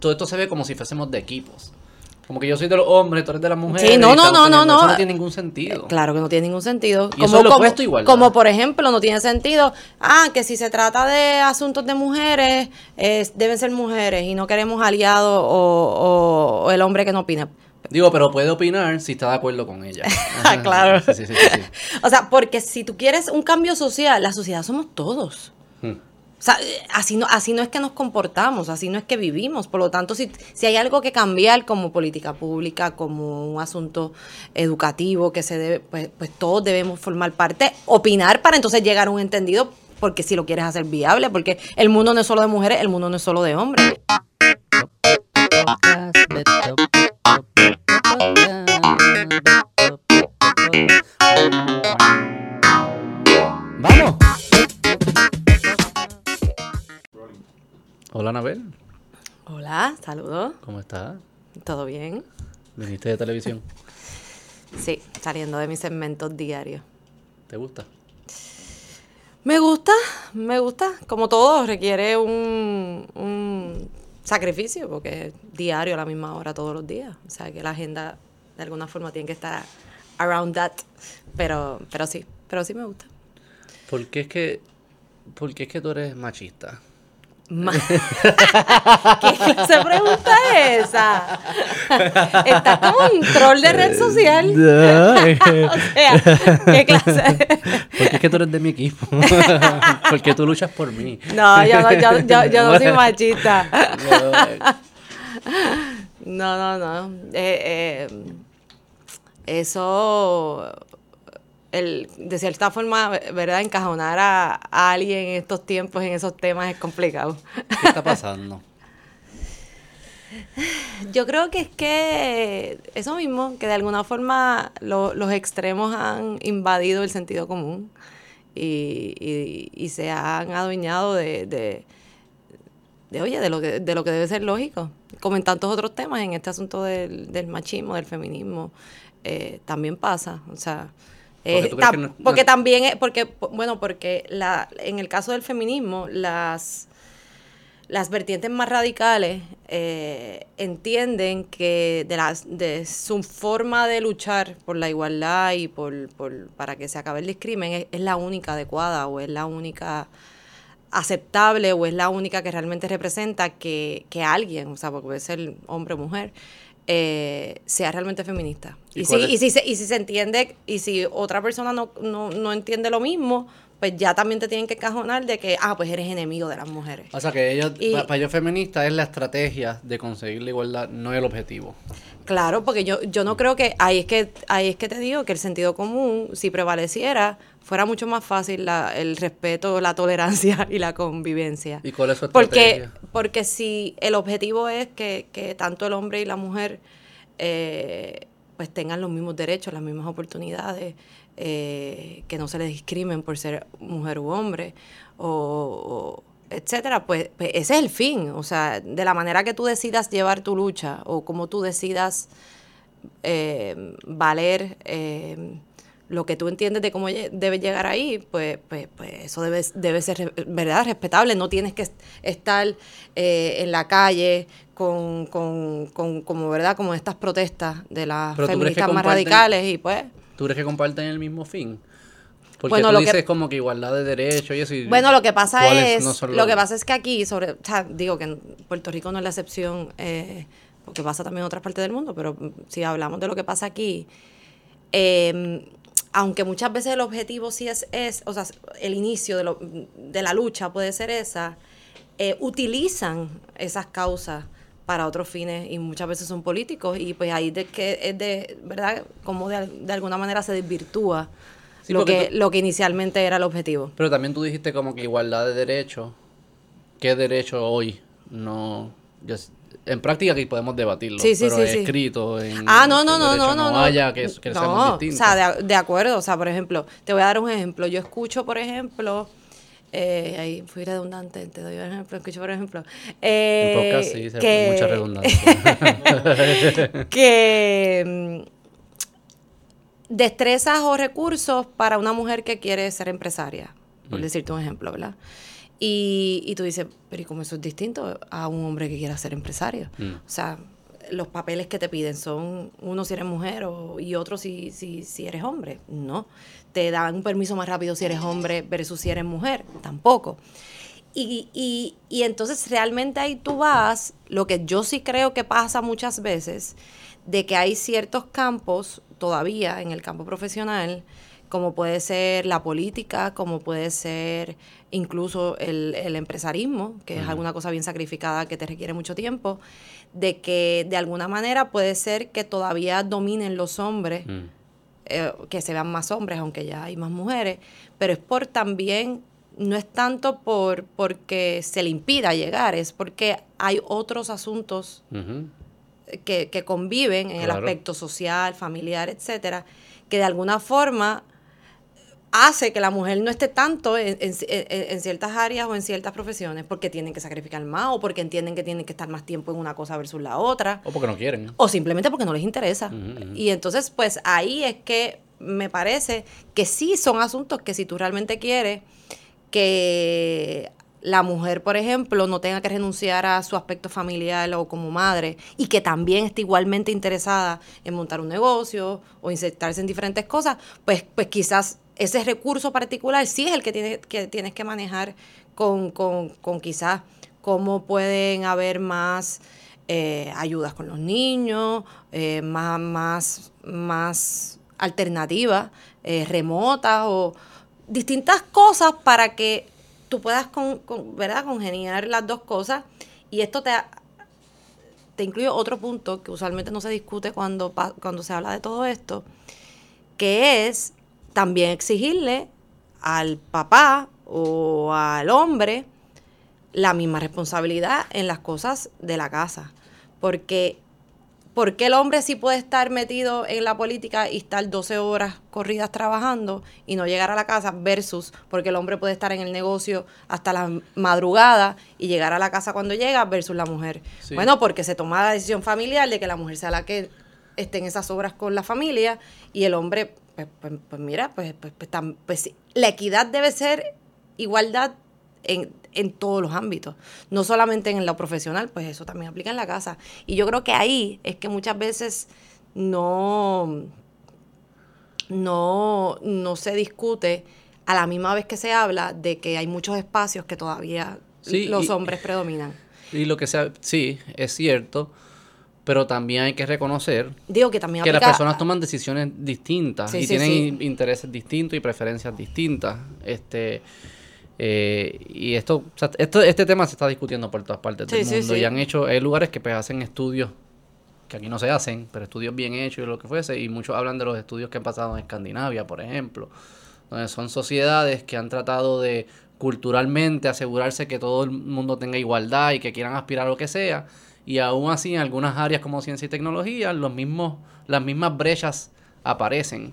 todo esto se ve como si fuésemos de equipos. Como que yo soy de los hombres, tú eres de las mujeres. Sí, no, no, no, no, teniendo- Eso no. no tiene ningún sentido. Claro que no tiene ningún sentido. Y eso es lo como, opuesto a igualdad. como por ejemplo, no tiene sentido, ah, que si se trata de asuntos de mujeres, es- deben ser mujeres y no queremos aliados o, o- o el hombre que no opina. Digo, pero puede opinar si está de acuerdo con ella. Ah, claro. Sí, sí, sí, sí, sí. O sea, porque si tú quieres un cambio social, la sociedad somos todos. Hmm. O sea, así no, así no es que nos comportamos, así no es que vivimos. Por lo tanto, si, si hay algo que cambiar como política pública, como un asunto educativo que se debe, pues, pues todos debemos formar parte, opinar para entonces llegar a un entendido, porque si lo quieres hacer viable, porque el mundo no es solo de mujeres, el mundo no es solo de hombres. Hola, Anabel. Hola, saludos, ¿Cómo estás? ¿todo bien? ¿Viniste de televisión? Sí, saliendo de mis segmentos diarios. ¿Te gusta? Me gusta, me gusta. Como todo, requiere un, un sacrificio, porque es diario a la misma hora todos los días. O sea, que la agenda de alguna forma tiene que estar around that. Pero, pero sí, pero sí me gusta. ¿Por qué es que, por qué es que tú eres machista? ¿Qué clase de pregunta es esa? Estás como un troll de red social. o sea, ¿qué clase? ¿Por qué es que tú eres de mi equipo? Porque tú luchas por mí. No, yo no, yo, yo, yo no soy machista. No, no, no. Eh, eh, eso, el, de cierta forma, ¿verdad? Encajonar a, a alguien en estos tiempos, en esos temas, es complicado. ¿Qué está pasando? Yo creo que es que eso mismo, que de alguna forma lo- los extremos han invadido el sentido común y, y- y se han adueñado de, de, de, oye, de lo, que, de lo que debe ser lógico. Como en tantos otros temas, en este asunto del, del machismo, del feminismo, eh, también pasa. O sea, eh, no- porque no- también, es- porque, bueno, porque la, en el caso del feminismo, las las vertientes más radicales eh, entienden que de, las, de su forma de luchar por la igualdad y por, por- para que se acabe el discrimen es, es la única adecuada o es la única aceptable o es la única que realmente representa que, que alguien, o sea, porque puede ser hombre o mujer, eh, sea realmente feminista. ¿Y Y, si, y, si se, y si se entiende, y si otra persona no, no, no entiende lo mismo, pues ya también te tienen que encajonar de que, ah, pues eres enemigo de las mujeres. O sea, que ellos, Y- para ellos feministas es la estrategia de conseguir la igualdad, no el objetivo. Claro, porque yo, yo no creo que ahí es que ahí es que te digo que el sentido común, si prevaleciera, fuera mucho más fácil la- el respeto, la tolerancia y la convivencia. ¿Y cuál es su Porque, estrategia? porque si el objetivo es que, que tanto el hombre y la mujer eh, pues tengan los mismos derechos, las mismas oportunidades, eh, que no se les discrimen por ser mujer u hombre, o, o etcétera, pues, pues ese es el fin. O sea, de la manera que tú decidas llevar tu lucha o como tú decidas eh, valer eh, lo que tú entiendes de cómo debes llegar ahí, pues, pues, pues eso debe, debe ser verdad respetable. No tienes que est- estar eh, en la calle con, con, con- como verdad como estas protestas de las feministas más radicales y pues ¿Tú crees que comparten el mismo fin? Porque Bueno, tú lo que- dices como que igualdad de derechos y eso. y Bueno, lo que pasa ¿cuáles es, no lo que pasa es que aquí, sobre, o sea, digo que en Puerto Rico no es la excepción, eh, porque pasa también en otras partes del mundo, pero si hablamos de lo que pasa aquí, eh, aunque muchas veces el objetivo sí es, es o sea, el inicio de, lo- de la lucha puede ser esa, eh, utilizan esas causas para otros fines y muchas veces son políticos y pues ahí de que es de, ¿verdad? Como de, de alguna manera se desvirtúa Sí, lo, que, tú- lo que inicialmente era el objetivo. Pero también tú dijiste como que igualdad de derechos. ¿Qué derecho hoy? No. yo en práctica aquí podemos debatirlo. Sí, sí, pero sí, escrito. En, Ah, no, no, no, no, no, no. haya, que, que no, seamos o distintos. sea, de, de acuerdo. O sea, por ejemplo, te voy a dar un ejemplo. Yo escucho, por ejemplo, eh, ahí fui redundante, te doy un ejemplo. Escucho, por ejemplo, eh, En podcast sí, se que, mucha redundancia. que mm, destrezas o recursos para una mujer que quiere ser empresaria, por Mm. decirte un ejemplo, ¿verdad? Y, y tú dices, pero ¿y cómo eso es distinto a un hombre que quiera ser empresario? Mm. O sea, los papeles que te piden son uno si eres mujer o, y otro si, si, si eres hombre. No. Te dan un permiso más rápido si eres hombre versus si eres mujer. Tampoco. Y, y, y entonces realmente ahí tú vas, lo que yo sí creo que pasa muchas veces, de que hay ciertos campos todavía en el campo profesional, como puede ser la política, como puede ser incluso el, el empresarismo, que es alguna cosa bien sacrificada que te requiere mucho tiempo, de que de alguna manera puede ser que todavía dominen los hombres Mm. eh, que se vean más hombres, aunque ya hay más mujeres, pero es por también, no es tanto por porque se le impida llegar, es porque hay otros asuntos que, que conviven en el aspecto social, familiar, etcétera, que de alguna forma hace que la mujer no esté tanto en, en- en- en ciertas áreas o en ciertas profesiones porque tienen que sacrificar más o porque entienden que tienen que estar más tiempo en una cosa versus la otra O porque no quieren. o simplemente porque no les interesa. Y entonces, pues ahí es que me parece que sí son asuntos que si tú realmente quieres que la mujer, por ejemplo, no tenga que renunciar a su aspecto familiar o como madre y que también esté igualmente interesada en montar un negocio o insertarse en diferentes cosas, pues, pues quizás ese recurso particular sí es el que, tiene, que tienes que manejar con, con, con quizás cómo pueden haber más eh, ayudas con los niños, eh, más, más, más alternativas, eh, remotas o distintas cosas para que tú puedas con, con- ¿verdad? congeniar las dos cosas. Y esto te, te incluye otro punto que usualmente no se discute cuando, cuando se habla de todo esto, que es también exigirle al papá o al hombre la misma responsabilidad en las cosas de la casa. Porque, porque el hombre sí puede estar metido en la política y estar 12 horas corridas trabajando y no llegar a la casa versus porque el hombre puede estar en el negocio hasta la madrugada y llegar a la casa cuando llega versus la mujer. Sí. Bueno, porque se toma la decisión familiar de que la mujer sea la que esté en esas obras con la familia y el hombre, pues, pues, pues mira, pues, pues, pues, tam- pues la equidad debe ser igualdad en, en todos los ámbitos, no solamente en lo profesional, pues eso también aplica en la casa. Y yo creo que ahí es que muchas veces no, no, no se discute a la misma vez que se habla de que hay muchos espacios que todavía Sí, los y- hombres predominan. Y lo que sea, sí, es cierto, pero también hay que reconocer Digo que también que las personas toman decisiones distintas Sí, y sí, tienen sí. intereses distintos y preferencias distintas. Este eh, y esto, o sea, esto, este tema se está discutiendo por todas partes del mundo y han hecho, hay lugares que pues hacen estudios que aquí no se hacen, pero estudios bien hechos y lo que fuese, y muchos hablan de los estudios que han pasado en Escandinavia, por ejemplo, donde son sociedades que han tratado de culturalmente asegurarse que todo el mundo tenga igualdad y que quieran aspirar a lo que sea, y aún así en algunas áreas como ciencia y tecnología, los mismos, las mismas brechas aparecen.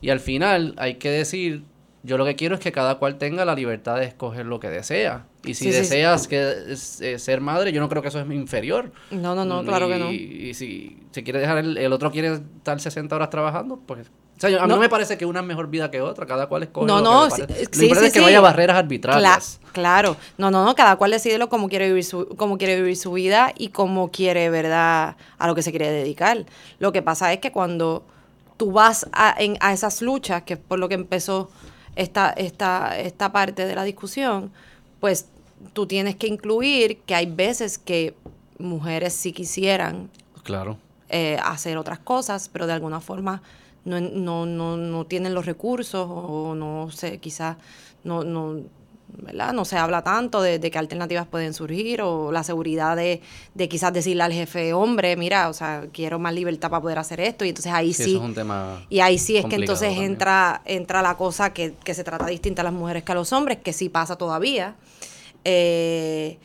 Y al final hay que decir, yo lo que quiero es que cada cual tenga la libertad de escoger lo que desea. Y si Sí, sí, sí. deseas que eh, ser madre, yo no creo que eso es inferior. No, no, no, claro que no. Y, y si se quiere dejar, el, el otro quiere estar 60 horas trabajando, pues... O sea, yo- a mí No. no me parece que una es mejor vida que otra, cada cual escoge No, lo no, que le sí, Lo sí, importante sí, es que no haya barreras Cla- arbitrarias. claro, no, no, no, cada cual decide lo cómo quiere vivir su, cómo quiere vivir su vida y cómo quiere, ¿verdad?, a lo que se quiere dedicar. Lo que pasa es que cuando tú vas a, en- a esas luchas, que es por lo que empezó esta, esta, esta parte de la discusión, pues tú tienes que incluir que hay veces que mujeres sí quisieran Claro. eh, hacer otras cosas, pero de alguna forma no, no, no, no tienen los recursos o no sé, quizás no, no, ¿verdad? no se habla tanto de, de qué alternativas pueden surgir o la seguridad de, de quizás decirle al jefe, hombre, mira, o sea, quiero más libertad para poder hacer esto y entonces ahí Sí, sí, eso es un tema... y ahí sí es que entonces también. entra, entra la cosa que, que se trata distinta a las mujeres que a los hombres, que sí pasa todavía. Eh,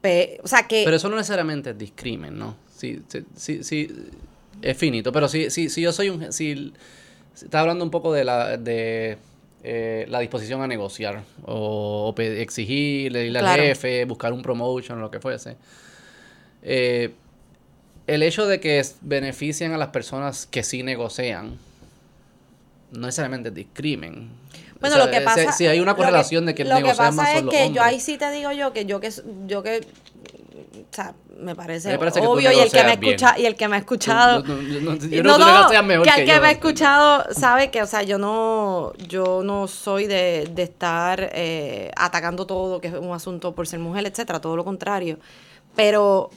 pe- o sea que... Pero eso no necesariamente es discrimen, ¿no? Sí, sí, sí, sí, es finito. Pero si, si, si yo soy un... Si, si está hablando un poco de la... De, eh, la disposición a negociar o, o exigirle, decirle al Claro. jefe, buscar un promotion, lo que fuese. Eh, el hecho de que beneficien a las personas que sí negocian no necesariamente es discrimen. Bueno, lo que pasa... Si, hay una correlación de que el Lo que pasa más es que yo ahí sí te digo yo que yo que... Yo que o sea, me parece, Me parece que tú obvio y el que me escucha y el que me ha escuchado No, no, yo no- no, negocias mejor que, que el que me ha escuchado sabe que, o sea, yo no, yo no soy de, de estar eh, atacando todo, que es un asunto por ser mujer, etcétera, todo lo contrario. Pero,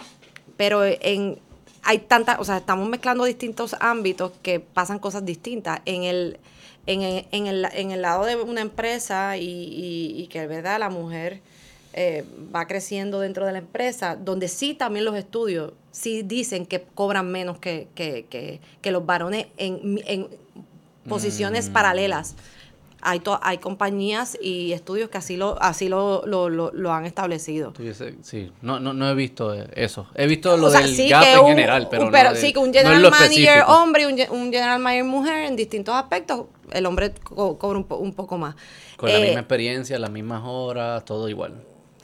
pero en, hay tantas, o sea, estamos mezclando distintos ámbitos que pasan cosas distintas. En el, en el, en el, en el lado de una empresa y, y, y que, ¿verdad? La mujer eh, va creciendo dentro de la empresa, donde sí también los estudios sí dicen que cobran menos que, que, que, que los varones en, en posiciones Mm. paralelas. Hay, to- hay compañías y estudios que así lo, así lo, lo, lo, lo han establecido. Sí, no, no, no he visto eso. He visto lo O sea, del sí gap en un- general, pero, un- no de- sí que un no general lo manager hombre y un general manager mujer en distintos aspectos, el hombre co- cobra un, po- un poco más. Con la Eh, misma experiencia, las mismas horas, todo igual.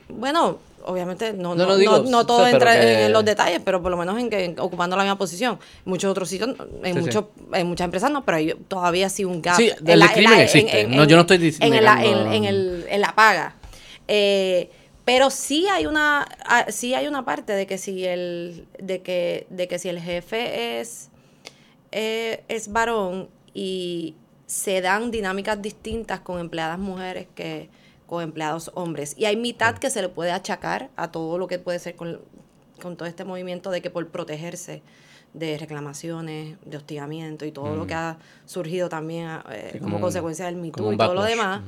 Bueno, obviamente no, No, no, no digo, no- no sí, todo entra que- en los detalles, pero por lo menos en que en- ocupando la misma posición. Muchos otros sitios, en, Sí, sí. muchos, en muchas empresas no, pero hay todavía sí un gap. Sí, en la- en discrimen la- existe. No, yo no estoy dis- en, la, en, en el, en la paga. Eh, pero sí hay una ah, sí hay una parte de que si el de que de que si el jefe es eh, es varón y se dan dinámicas distintas con empleadas mujeres que con empleados hombres. Y hay mitad que se le puede achacar a todo lo que puede ser con, con todo este movimiento de que por protegerse de reclamaciones, de hostigamiento y todo lo que ha surgido también eh, Sí, como, consecuencia del un y todo lo demás.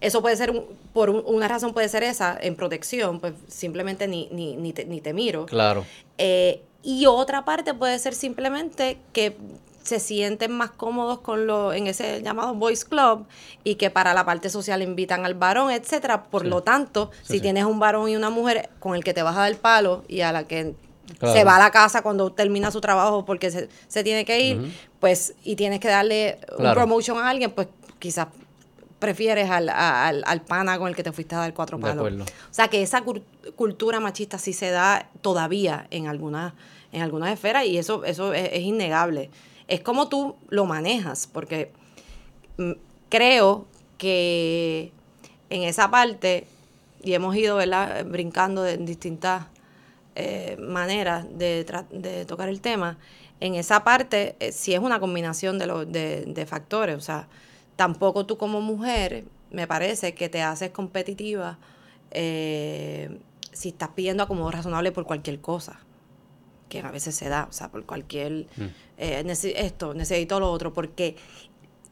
Eso puede ser, un- por un- una razón puede ser esa, en protección, pues simplemente ni, ni, ni, te, ni te miro. Claro. Eh, y otra parte puede ser simplemente que se sienten más cómodos con lo en ese llamado boys club y que para la parte social invitan al varón, etcétera. Por Sí. lo tanto, Sí, si sí. tienes un varón y una mujer con el que te vas a dar palo y a la que Claro. se va a la casa cuando termina su trabajo porque se, se tiene que ir, pues y tienes que darle un promotion a alguien, pues quizás prefieres al, al, al pana con el que te fuiste a dar cuatro palos. O sea que esa cultura machista sí se da todavía en algunas en algunas esferas y eso eso es, es innegable. Es como tú lo manejas, porque mm, creo que en esa parte, y hemos ido brincando de distintas eh, maneras de, tocar el tema, en esa parte eh, sí es una combinación de, de, de factores. O sea, tampoco tú como mujer, me parece que te haces competitiva eh, si estás pidiendo acomodo razonable por cualquier cosa que a veces se da, o sea, por cualquier, Mm. eh, esto, necesito lo otro, porque,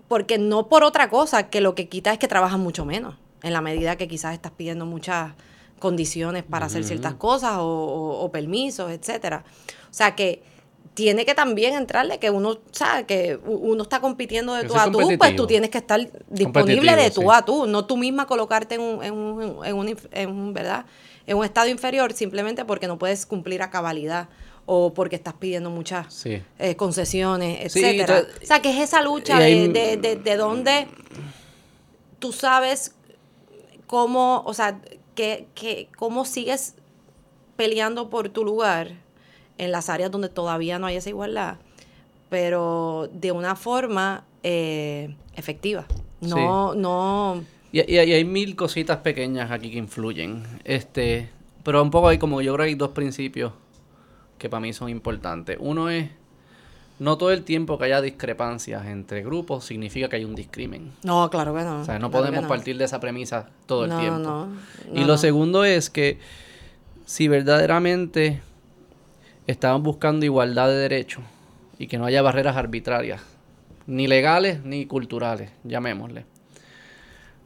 porque no por otra cosa, que lo que quita es que trabajas mucho menos, en la medida que quizás estás pidiendo muchas condiciones para hacer ciertas cosas o, o- o permisos, etcétera. O sea que tiene que también entrarle que uno, sabe que uno está compitiendo de tú a tú, pues tú tienes que estar disponible de tú sí. a tú, no tú misma colocarte en un, en un, en un, en un, ¿verdad? En un estado inferior simplemente porque no puedes cumplir a cabalidad o porque estás pidiendo muchas Sí. eh, concesiones, etcétera. o sea, que es esa lucha de, de, de, de donde tú sabes cómo, o sea, que, que cómo sigues peleando por tu lugar en las áreas donde todavía no hay esa igualdad, pero de una forma eh, efectiva. No, no. Y, y- y hay mil cositas pequeñas aquí que influyen. Este, pero un poco hay como yo creo que hay dos principios que para mí son importantes. Uno es no todo el tiempo que haya discrepancias entre grupos significa que hay un discrimen. No, claro que no. O sea, no claro podemos no. partir de esa premisa todo el tiempo. no, y lo segundo es que si verdaderamente estamos buscando igualdad de derechos y que no haya barreras arbitrarias, ni legales ni culturales, llamémosle.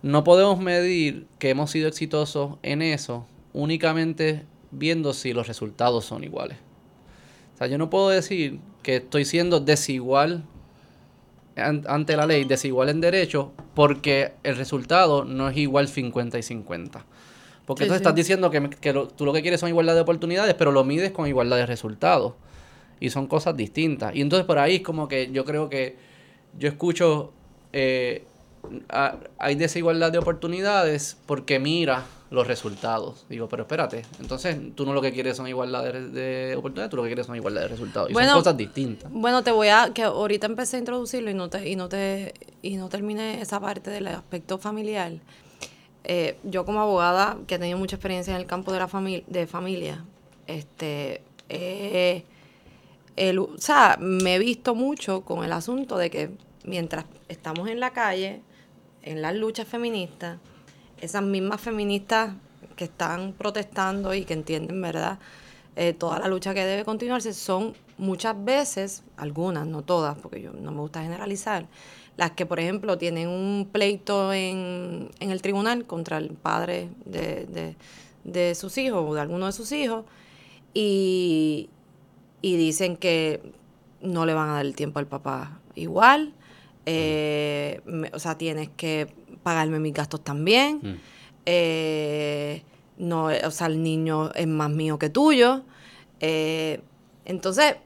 No podemos medir que hemos sido exitosos en eso únicamente viendo si los resultados son iguales. O sea, yo no puedo decir que estoy siendo desigual an- ante la ley, desigual en derechos, porque el resultado no es igual 50 y 50. Porque Sí, tú sí. estás diciendo que, que lo- tú lo que quieres son igualdad de oportunidades, pero lo mides con igualdad de resultados. Y son cosas distintas. Y entonces por ahí es como que yo creo que yo escucho, eh, a- hay desigualdad de oportunidades porque mira los resultados. Digo, pero espérate, entonces tú no lo que quieres son igualdad de, de oportunidades, tú lo que quieres son igualdad de resultados. Y Bueno, son cosas distintas. Bueno, te voy a, que ahorita empecé a introducirlo y no te, y no te, y no terminé esa parte del aspecto familiar. Eh, yo como abogada, que he tenido mucha experiencia en el campo de la familia, de familia, este, el, o sea, me he visto mucho con el asunto de que mientras estamos en la calle, en las luchas feministas, esas mismas feministas que están protestando y que entienden, ¿verdad? Eh, toda la lucha que debe continuarse son muchas veces, algunas, no todas, porque yo no me gusta generalizar, las que, por ejemplo, tienen un pleito en, en el tribunal contra el padre de, de, sus hijos o de alguno de sus hijos y, y dicen que no le van a dar el tiempo al papá igual, eh, o sea, tienes que pagarme mis gastos también. Mm. Eh, no, o sea, el niño es más mío que tuyo. Eh, entonces,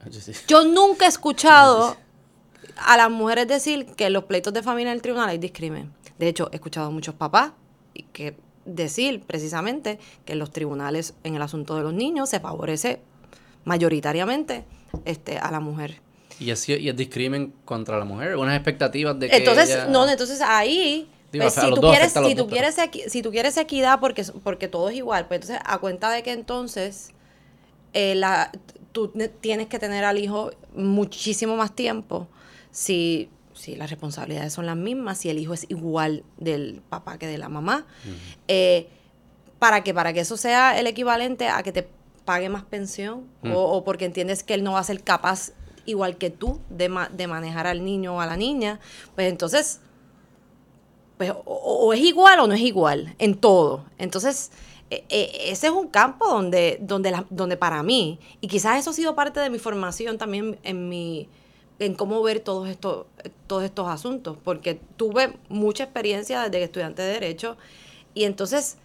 ah, yo nunca he escuchado a las mujeres decir que en los pleitos de familia en el tribunal hay discrimen. De hecho, he escuchado a muchos papás que decir precisamente que en los tribunales en el asunto de los niños se favorece mayoritariamente este, a la mujer. ¿Y es, y es discrimen contra la mujer? ¿Unas expectativas de que Entonces, no, entonces ahí pues, si, tú quieres, si, tú quieres, si tú quieres equidad porque, porque todo es igual, pues entonces a cuenta de que entonces eh, la, tú tienes que tener al hijo muchísimo más tiempo si, si las responsabilidades son las mismas, si el hijo es igual del papá que de la mamá, eh, para que para que eso sea el equivalente a que te pague más pensión o, o, porque entiendes que él no va a ser capaz igual que tú de, de manejar al niño o a la niña, pues entonces pues o, es igual o no es igual en todo. Entonces, e, e, ese es un campo donde, donde, donde para mí, y quizás eso ha sido parte de mi formación también en mi en cómo ver todos estos, todos estos asuntos, porque tuve mucha experiencia desde estudiante de Derecho, y entonces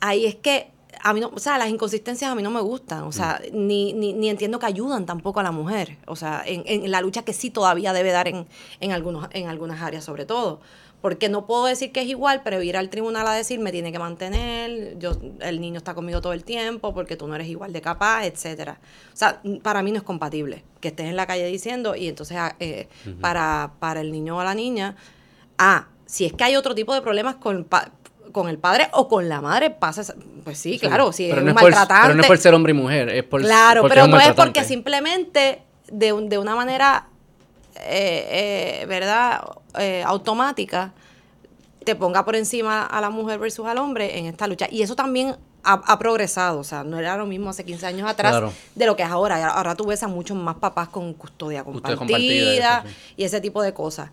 ahí es que a mí no, o sea, las inconsistencias a mí no me gustan, o sea, mm. ni, ni, ni, entiendo que ayudan tampoco a la mujer, o sea, en, en la lucha que sí todavía debe dar en, en, algunos, en algunas áreas sobre todo porque no puedo decir que es igual, pero ir al tribunal a decir me tiene que mantener, yo el niño está conmigo todo el tiempo porque tú no eres igual de capaz, etcétera. O sea, para mí no es compatible que estés en la calle diciendo y entonces ah, eh, para, para el niño o la niña, ah, si es que hay otro tipo de problemas con con el padre o con la madre pasa pues sí, claro si es un maltratante pero no es por ser hombre y mujer es por claro pero no es porque simplemente de, de una manera eh, eh, ¿verdad? Eh, automática te ponga por encima a la mujer versus al hombre en esta lucha. Y eso también ha, progresado, o sea, no era lo mismo hace 15 años atrás de lo que es ahora. Ahora tú ves a muchos más papás con custodia compartida, y ese tipo de cosas.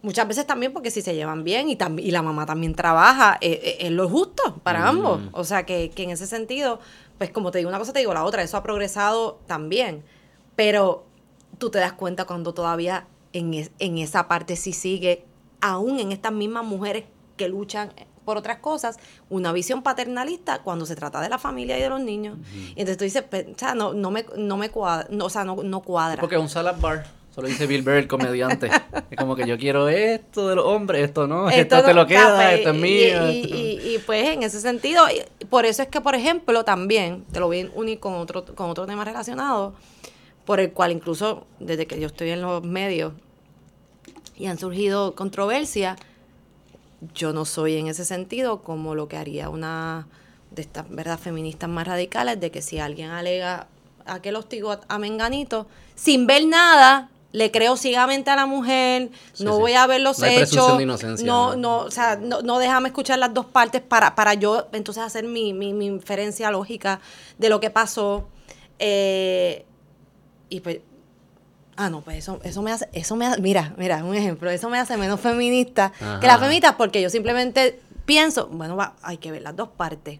Muchas veces también porque si se llevan bien y, y la mamá también trabaja, es lo justo para mm. ambos. O sea, que, que en ese sentido, pues como te digo una cosa, te digo la otra, eso ha progresado también. Pero tú te das cuenta cuando todavía en, en esa parte sí sigue, aún en estas mismas mujeres que luchan por otras cosas, una visión paternalista cuando se trata de la familia y de los niños. Y entonces tú dices, o sea, no, no me, no me cuadra, o sea, no, no cuadra. Porque es un salad bar. Solo dice Bill Burr, el comediante. es como que yo quiero esto de los hombres, esto no, esto, te lo queda, esto es mío. Y, y, pues en ese sentido, por eso es que, por ejemplo, también, te lo voy a unir con otro, con otro tema relacionado, por el cual incluso desde que yo estoy en los medios y han surgido controversias, yo no soy en ese sentido como lo que haría una de estas verdad feministas más radicales, de que si alguien alega a que hostigo a, a Menganito, sin ver nada, le creo ciegamente a la mujer, no voy a ver los hechos, no, no, o sea, no, no, déjame escuchar las dos partes para, para yo entonces hacer mi, mi, mi inferencia lógica de lo que pasó. Eh, y pues, ah, no, pues eso, eso me hace, eso me hace, mira, mira, un ejemplo, eso me hace menos feminista que las feministas porque yo simplemente pienso, bueno, va, hay que ver las dos partes.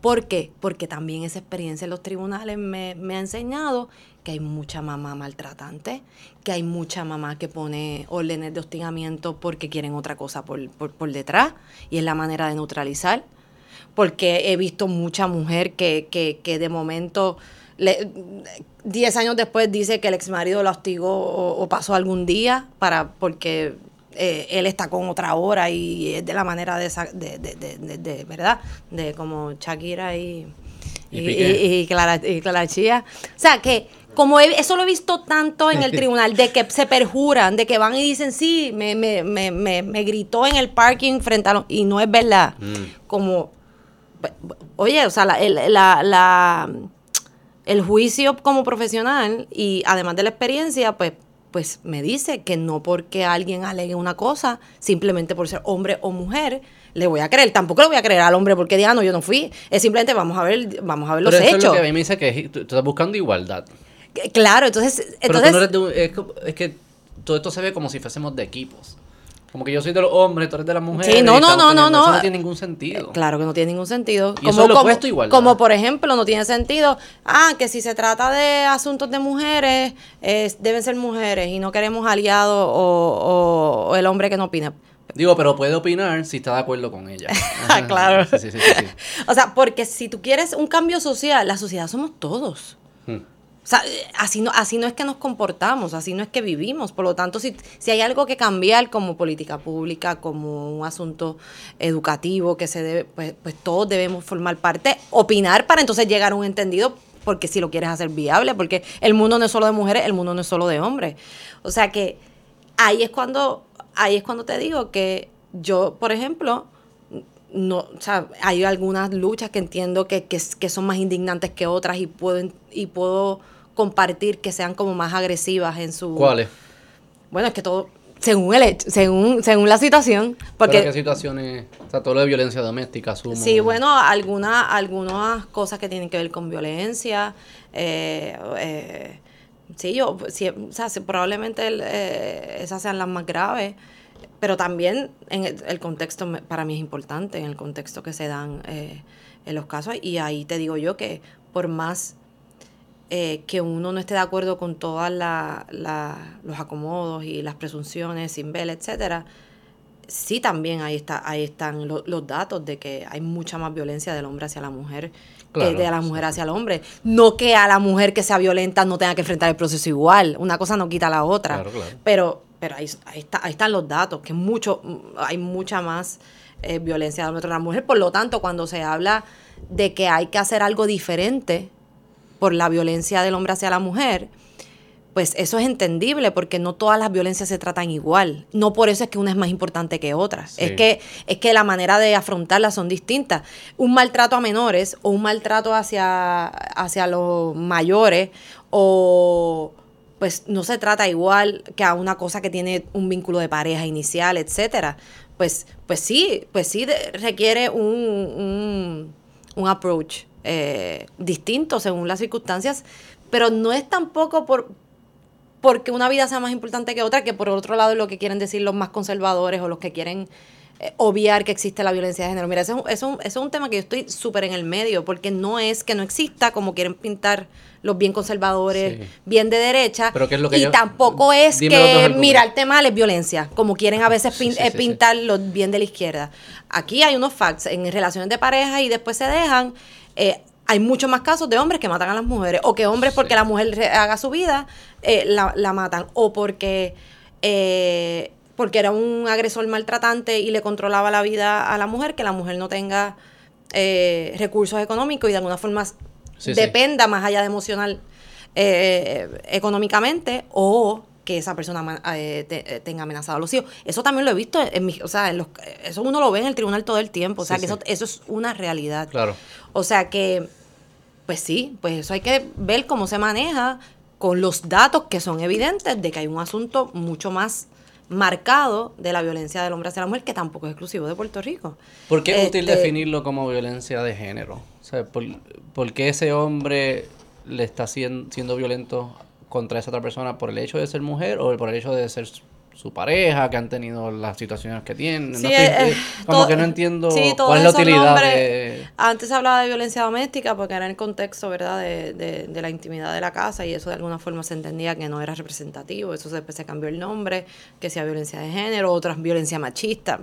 ¿Por qué? Porque también esa experiencia en los tribunales me, me ha enseñado que hay mucha mamá maltratante, que hay mucha mamá que pone órdenes de hostigamiento porque quieren otra cosa por, por, por detrás y es la manera de neutralizar. Porque he visto mucha mujer que, que, que de momento diez años después dice que el ex marido la hostigó o, pasó algún día para porque eh, él está con otra hora y es de la manera de, de, de, de, verdad de como Shakira y y, y, Clara, Chía. O sea que como eso lo he visto tanto en el tribunal, de que se perjuran, de que van y dicen, sí, me, me, me, me, me gritó en el parking frente a los... Y no es verdad. Mm. Como, oye, o sea, la, la, la, el juicio como profesional y además de la experiencia, pues pues me dice que no porque alguien alegue una cosa, simplemente por ser hombre o mujer, le voy a creer. Tampoco le voy a creer al hombre porque diga, ah, no, yo no fui. Es simplemente vamos a ver, vamos a ver los eso Es lo que a mí me dice que tú, estás buscando igualdad. Claro, entonces... entonces es, que todo esto se ve como si fuésemos de equipos. Como que yo soy de los hombres, tú eres de las mujeres. Sí, no, no, no, no, no. Eso no tiene ningún sentido. Claro que no tiene ningún sentido. Y como, eso lo como, igual. Como por ejemplo, no tiene sentido, ah, que si se trata de asuntos de mujeres, deben ser mujeres y no queremos aliados o, el hombre que no opina. Digo, pero puede opinar si está de acuerdo con ella. claro. Sí, sí, sí, o sea, porque si tú quieres un cambio social, la sociedad somos todos. Hmm. O sea, así no, así no es que nos comportamos, así no es que vivimos. Por lo tanto, si, si hay algo que cambiar como política pública, como un asunto educativo que se debe, pues, pues todos debemos formar parte, opinar para entonces llegar a un entendido, porque si lo quieres hacer viable, porque el mundo no es solo de mujeres, el mundo no es solo de hombres. O sea que ahí es cuando, ahí es cuando te digo que yo, por ejemplo, no, o sea, hay algunas luchas que entiendo que, que, que son más indignantes que otras y puedo, y puedo compartir que sean como más agresivas en su... ¿Cuáles? Bueno, es que todo, según el hecho, según, según la situación. Porque, ¿Qué situaciones? O sea, todo lo de violencia doméstica, asumo. Sí, bueno, algunas algunas cosas que tienen que ver con violencia. Eh, eh, sí, yo, sí, o sea, probablemente eh, esas sean las más graves. Pero también en el, contexto, para mí es importante, en el contexto que se dan en los casos. Y ahí te digo yo que por más eh, que uno no esté de acuerdo con todos los acomodos y las presunciones sin ver, etcétera, sí también ahí está ahí están los datos de que hay mucha más violencia del hombre hacia la mujer que de la mujer hacia el hombre. No que a la mujer que sea violenta no tenga que enfrentar el proceso igual. Una cosa no quita la otra. Pero, pero ahí, ahí, está, ahí están los datos, que mucho, hay mucha más eh, violencia del hombre la mujer. Por lo tanto, cuando se habla de que hay que hacer algo diferente, por la violencia del hombre hacia la mujer, pues eso es entendible porque no todas las violencias se tratan igual. No por eso es que una es más importante que otra. Es, que, es que la manera de afrontarlas son distintas. Un maltrato a menores o un maltrato hacia, hacia los mayores o pues no se trata igual que a una cosa que tiene un vínculo de pareja inicial, etcétera. Pues, pues sí, pues sí requiere un, un, un approach eh, distinto según las circunstancias, pero no es tampoco por porque una vida sea más importante que otra, que por otro lado es lo que quieren decir los más conservadores o los que quieren eh, obviar que existe la violencia de género. Mira, eso, es un, es un tema que yo estoy súper en el medio, porque no es que no exista, como quieren pintar los bien conservadores, bien de derecha, y tampoco es que mirarte mal es violencia, como quieren a veces eh, pintar los bien de la izquierda. Aquí hay unos facts en relaciones de pareja y después se dejan eh, hay muchos más casos de hombres que matan a las mujeres, o que hombres porque la mujer haga su vida, eh, la, matan, o porque, eh, porque era un agresor maltratante y le controlaba la vida a la mujer, que la mujer no tenga recursos económicos y de alguna forma dependa más allá de emocional económicamente, o que esa persona eh, eh, tenga amenazado a los hijos. Eso también lo he visto, en mi, o sea, en los, eso uno lo ve en el tribunal todo el tiempo, o sea, que Eso, eso es una realidad. Claro. O sea que, pues sí, pues eso hay que ver cómo se maneja con los datos que son evidentes de que hay un asunto mucho más marcado de la violencia del hombre hacia la mujer que tampoco es exclusivo de Puerto Rico. ¿Por qué es útil este, definirlo como violencia de género? O sea, ¿por, qué ese hombre le está siendo, siendo violento contra esa otra persona por el hecho de ser mujer o por el hecho de ser su pareja, que han tenido las situaciones que tienen. Sí, eh, eh, como que no entiendo cuál es la utilidad de... Antes se hablaba de violencia doméstica porque era en el contexto, ¿verdad?, de, de, de, la intimidad de la casa y eso de alguna forma se entendía que no era representativo. Eso después se cambió el nombre, que sea violencia de género, otras violencia machista.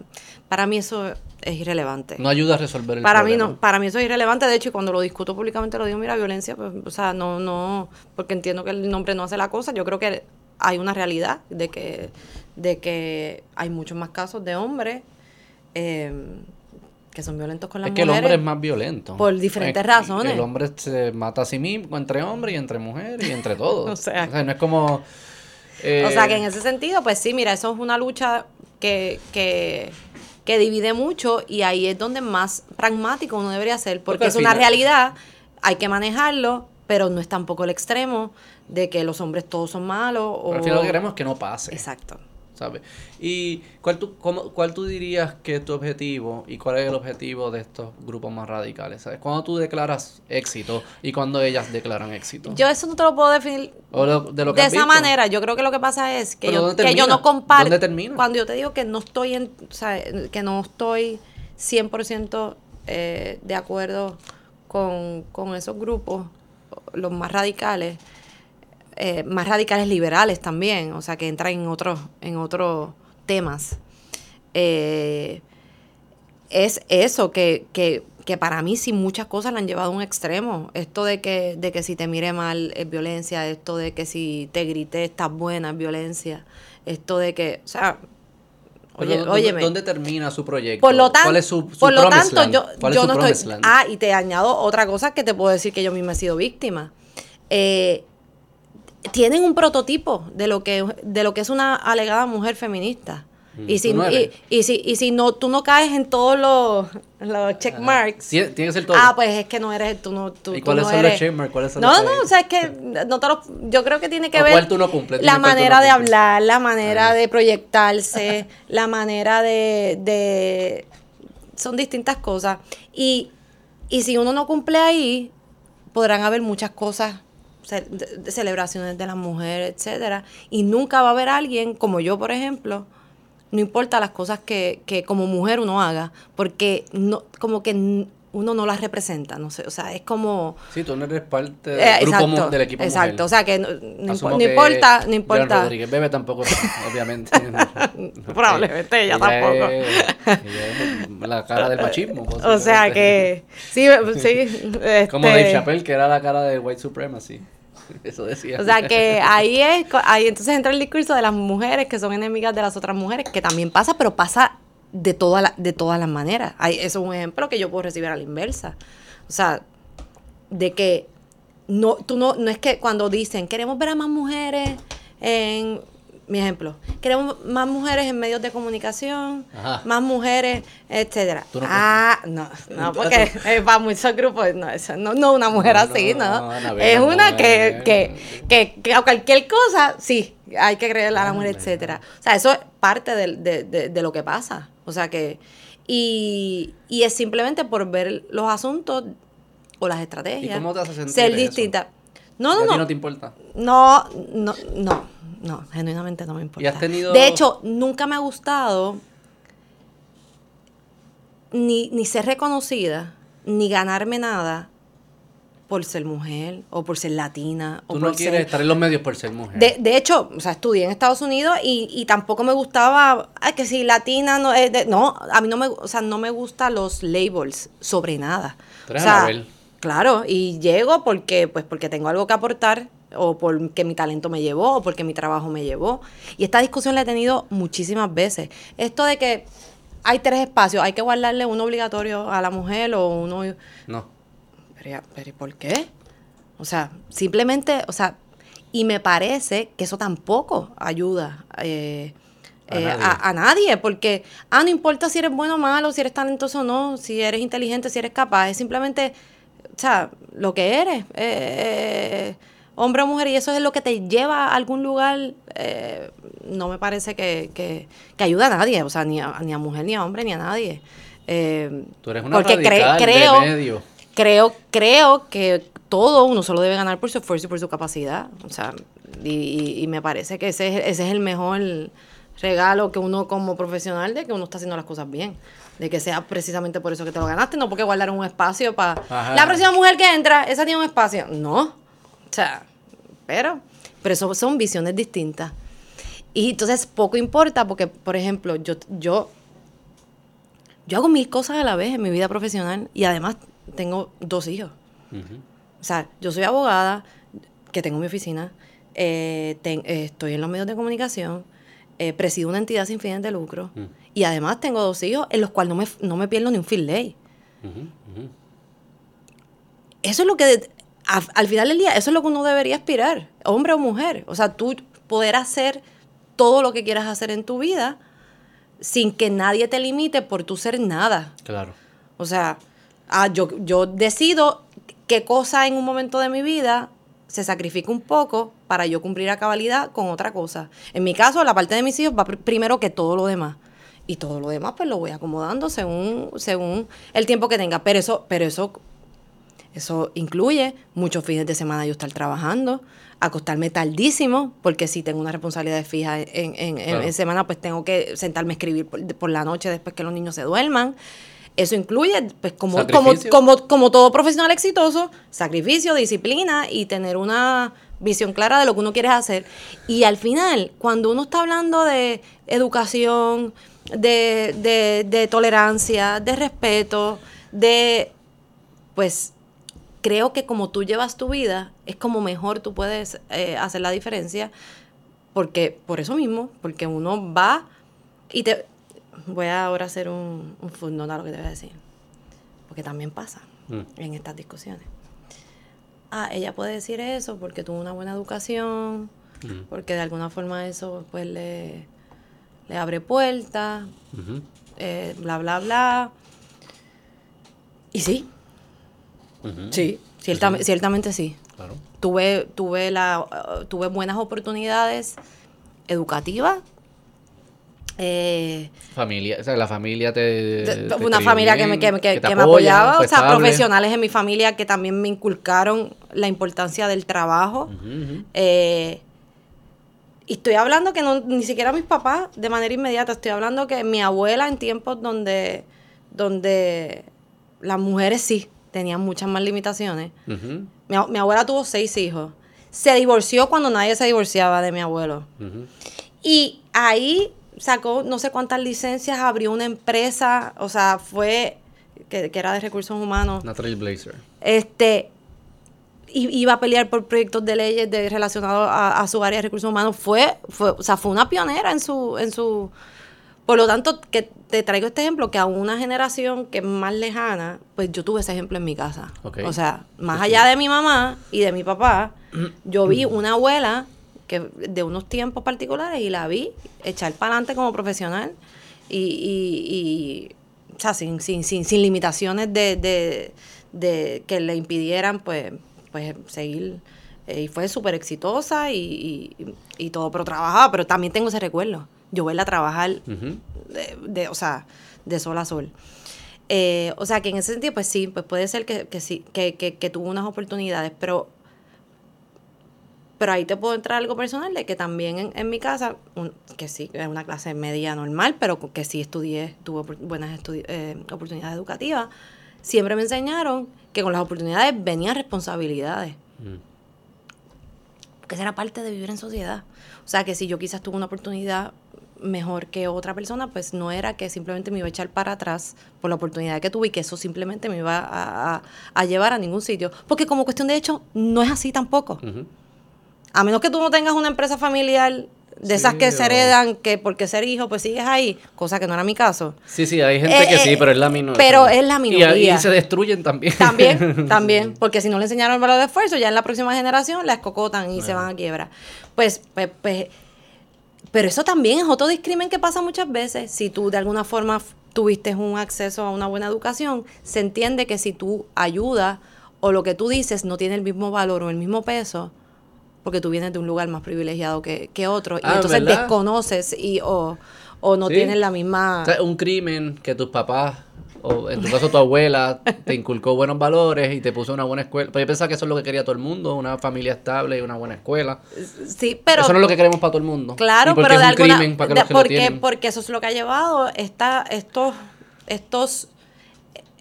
Para mí eso es irrelevante. No ayuda a resolver el para problema. Mí no, para mí eso es irrelevante. De hecho, cuando lo discuto públicamente lo digo, mira, violencia, pues, o sea, no, no, porque entiendo que el nombre no hace la cosa. Yo creo que hay una realidad de que, de que hay muchos más casos de hombres. Eh, que son violentos con las es que mujeres. el hombre es más violento. Por diferentes Es- razones. El hombre se mata a sí mismo entre hombres y entre mujeres y entre todos. O sea- no es como... eh, O sea que en ese sentido, pues sí, mira, eso es una lucha que, que, que divide mucho y ahí es donde más pragmático uno debería ser, porque es una realidad, hay que manejarlo, pero no es tampoco el extremo de que los hombres todos son malos. O... Pero al final lo que queremos es que no pase. Exacto. ¿Sabes? ¿Y cuál tú, cómo- cuál tú dirías que es tu objetivo y cuál es el objetivo de estos grupos más radicales? ¿Sabes? ¿Cuándo tú declaras éxito y cuándo ellas declaran éxito? Yo eso no te lo puedo definir O lo- de lo que de has esa visto. manera. Yo creo que lo que pasa es que, yo, ¿dónde que yo no comparto. ¿Dónde termina? Cuando yo te digo que no estoy en, o sea, que no estoy 100% eh, de acuerdo con, con esos grupos, los más radicales, eh, más radicales liberales también, o sea, que entran en otros, en otros temas. Eh, es eso, que, que, que para mí sí muchas cosas la han llevado a un extremo. Esto de que, de que si te mire mal es violencia, esto de que si te grité estás buena es violencia, esto de que, o sea, oye, ¿dónde, óyeme. ¿Dónde termina su proyecto? Por lo tanto, ¿Cuál es su, su por lo tanto land? yo, ¿Cuál es yo su no estoy. land? Ah, y te añado otra cosa que te puedo decir que yo misma he sido víctima. Eh, tienen un prototipo de lo que de lo que es una alegada mujer feminista. Mm, Y si, no y, si, y si no, tú no caes en todos los, los check marks. Tiene que ser todo. Ah, pues es que no eres, tú no, tú, ¿Y tú cuáles no son los eres. checkmarks? ¿Cuáles son no, los no, o sea, es que no te lo- yo creo que tiene que ¿O ver cuál tú no cumples? La tú manera no de hablar, la manera de proyectarse, la manera de, de son distintas cosas y, y si uno no cumple ahí podrán haber muchas cosas celebraciones de las mujeres, etcétera, y nunca va a haber alguien como yo, por ejemplo, no importa las cosas que, que como mujer uno haga, porque no, como que uno no las representa, no sé, o sea, es como... Sí, tú no eres parte del eh, grupo exacto, del equipo exacto, mujer. o sea, que no, no impo- no que importa, no importa. Rodríguez Bebe tampoco, obviamente. Probablemente ella tampoco. es- ella es la cara del machismo. O sea que, sí, sí. Como este, Dave Chappelle, que era la cara del white supremacy. Eso decía. O sea que ahí es, ahí entonces entra el discurso de las mujeres que son enemigas de las otras mujeres, que también pasa, pero pasa de, toda la- de todas las maneras. Hay, eso es un ejemplo que yo puedo recibir a la inversa. O sea, de que no, tú no, no es que cuando dicen queremos ver a más mujeres en mi ejemplo, queremos más mujeres en medios de comunicación, Ajá. más mujeres, etcétera. No ah, no, no, porque eh, para muchos grupos, no, eso, no, no una mujer No, así, no, es una que, que, que, que a cualquier cosa, sí, hay que creerle a la mujer, etcétera. O sea, eso es parte del- de, de, de lo que pasa. O sea que, y, y es simplemente por ver los asuntos o las estrategias. ¿Y cómo te hace sentir Ser distinta. No, ¿Y a no, no. no te importa? No, no, no, no, genuinamente no me importa. ¿Y has tenido- De hecho, nunca me ha gustado ni, ni ser reconocida, ni ganarme nada por ser mujer, o por ser latina, o Tú por no quieres ser... estar en los medios por ser mujer. De, de hecho, o sea, estudié en Estados Unidos y, y tampoco me gustaba, ay, que si latina, no, es de- no, a mí no me, o sea, no me gustan los labels sobre nada. Eres O sea. Claro, y llego porque, pues, porque tengo algo que aportar, o porque mi talento me llevó, o porque mi trabajo me llevó. Y esta discusión la he tenido muchísimas veces. Esto de que hay tres espacios, hay que guardarle uno obligatorio a la mujer o uno No. Pero, ya- pero ¿y por qué? O sea, simplemente, o sea, y me parece que eso tampoco ayuda eh, A eh, nadie. a, a nadie, porque, ah, no importa si eres bueno o malo, si eres talentoso o no, si eres inteligente, si eres capaz, es simplemente, o sea, lo que eres, eh, hombre o mujer, y eso es lo que te lleva a algún lugar, no me parece que, que, que ayuda a nadie, o sea, ni a, ni a mujer, ni a hombre, ni a nadie. Tú eres una porque cre- radical creo, de medio. Creo, creo que todo uno solo debe ganar por su esfuerzo y por su capacidad. O sea, y, me parece que ese es, ese es el mejor regalo que uno como profesional de que uno está haciendo las cosas bien. De que sea precisamente por eso que te lo ganaste, no porque guardar un espacio para... Ajá. La próxima mujer que entra, esa tiene un espacio. No. O sea, pero... Pero eso son visiones distintas. Y entonces poco importa porque, por ejemplo, yo, yo, yo hago mil cosas a la vez en mi vida profesional y además tengo dos hijos. O sea, yo soy abogada, que tengo mi oficina, eh, ten- eh, estoy en los medios de comunicación, eh, presido una entidad sin fines de lucro y además tengo dos hijos en los cuales no me, no me pierdo ni un field day. Ujú, ujú. Eso es lo que, a- al final del día, eso es lo que uno debería aspirar, hombre o mujer. O sea, tú poder hacer todo lo que quieras hacer en tu vida sin que nadie te limite por tu ser nada. Claro. O sea, ah, yo, yo decido qué cosa en un momento de mi vida se sacrifica un poco para yo cumplir a cabalidad con otra cosa. En mi caso, la parte de mis hijos va pr- primero que todo lo demás. Y todo lo demás, pues lo voy acomodando según, según el tiempo que tenga. Pero eso, pero eso, eso incluye muchos fines de semana yo estar trabajando, acostarme tardísimo, porque si tengo una responsabilidad fija en, en, en- Claro. en semana, pues tengo que sentarme a escribir por, por la noche después que los niños se duerman. Eso incluye, pues como, como, como, como todo profesional exitoso, sacrificio, disciplina y tener una visión clara de lo que uno quiere hacer. Y al final, cuando uno está hablando de educación, de, de, de tolerancia, de respeto, de, pues creo que como tú llevas tu vida, es como mejor tú puedes eh, hacer la diferencia, porque por eso mismo, porque uno va y te... Voy a ahora hacer un, un footnote a lo que te voy a decir, porque también pasa Mm. en estas discusiones. Ah, ella puede decir eso porque tuvo una buena educación, Ujú, porque de alguna forma eso pues le, le abre puertas, eh, bla, bla, bla. Y sí, sí, ciertam- Sí. ciertamente sí. Claro. Tuve, tuve, la, tuve buenas oportunidades educativas. Eh, Familia, o sea, la familia te. una familia que me, que, que- me apoya, apoyaba, o sea, profesionales en mi familia que también me inculcaron la importancia del trabajo. Eh, y estoy hablando que no, ni siquiera mis papás de manera inmediata, estoy hablando que mi abuela en tiempos donde, donde las mujeres sí tenían muchas más limitaciones. Mi, abuela tuvo seis hijos. Se divorció cuando nadie se divorciaba de mi abuelo. Y ahí sacó no sé cuántas licencias, abrió una empresa, o sea, fue, que, que era de recursos humanos. Una trailblazer. Este, iba a pelear por proyectos de leyes de, relacionados a, a su área de recursos humanos. Fue, fue, o sea, fue una pionera en su, en su. Por lo tanto, que te traigo este ejemplo, que a una generación que es más lejana, pues yo tuve ese ejemplo en mi casa. Ok. O sea, más allá de mi mamá y de mi papá, yo vi una abuela que de unos tiempos particulares y la vi echar para adelante como profesional y, y, y, o sea, sin, sin, sin, sin limitaciones de, de, de que le impidieran pues, pues seguir. Eh, y fue súper exitosa y, y, y todo, pero trabajaba, pero también tengo ese recuerdo. Yo verla trabajar de, de, o sea, de sol a sol. Eh, o sea, que en ese sentido, pues sí, pues puede ser que, que sí, que, que, que tuvo unas oportunidades, pero, pero ahí te puedo entrar algo personal de que también en, en mi casa, un- que sí, es una clase media normal, pero que sí estudié, tuve buenas estudi- eh, oportunidades educativas, siempre me enseñaron que con las oportunidades venían responsabilidades Mm. porque esa era parte de vivir en sociedad. O sea, que si yo quizás tuve una oportunidad mejor que otra persona, pues no era que simplemente me iba a echar para atrás por la oportunidad que tuve y que eso simplemente me iba a, a- a llevar a ningún sitio. Porque como cuestión de hecho, no es así tampoco. A menos que tú no tengas una empresa familiar de esas que se heredan, que porque ser hijo, pues sigues ahí, cosa que no era mi caso. Sí, sí, hay gente Eh, que eh, sí, pero es la minoría. pero es la Y, minoría. y se destruyen también. También, también, porque si no le enseñaron el valor de esfuerzo, ya en la próxima generación la escocotan y se van a quiebra. Pues, pues, pues, pero eso también es otro discrimen que pasa muchas veces. Si tú de alguna forma tuviste un acceso a una buena educación, se entiende que si tú ayudas o lo que tú dices no tiene el mismo valor o el mismo peso, porque tú vienes de un lugar más privilegiado que, que otro, y Ah, entonces ¿verdad? desconoces y o, o no Sí. tienes la misma... O sea, un crimen que tus papás, o en tu caso tu abuela, te inculcó buenos valores y te puso una buena escuela. Pero yo pensaba que eso es lo que quería todo el mundo, una familia estable y una buena escuela. sí, pero... eso no es lo que queremos para todo el mundo. Claro, ¿Y por qué pero es de un alguna crimen para que de- los que lo porque, porque eso es lo que ha llevado esta, estos, estos,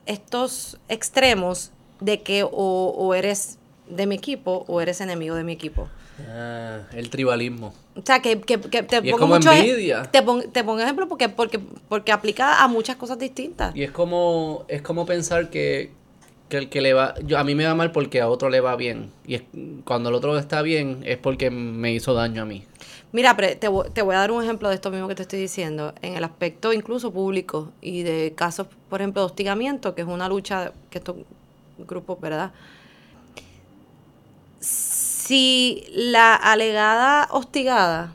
estos extremos de que o, o eres de mi equipo o eres enemigo de mi equipo. Ah, el tribalismo. O sea, que, que, que te Y es pongo como mucho envidia. Te, pon- te pongo ejemplo porque, porque, porque aplica a muchas cosas distintas. Y es como, es como pensar que, que el que le va, yo, a mí me va mal porque a otro le va bien. Y es, cuando el otro está bien es porque me hizo daño a mí. Mira, te, te voy a dar un ejemplo de esto mismo que te estoy diciendo. En el aspecto incluso público y de casos, por ejemplo, de hostigamiento, que es una lucha que estos grupos, ¿verdad? Si la alegada hostigada,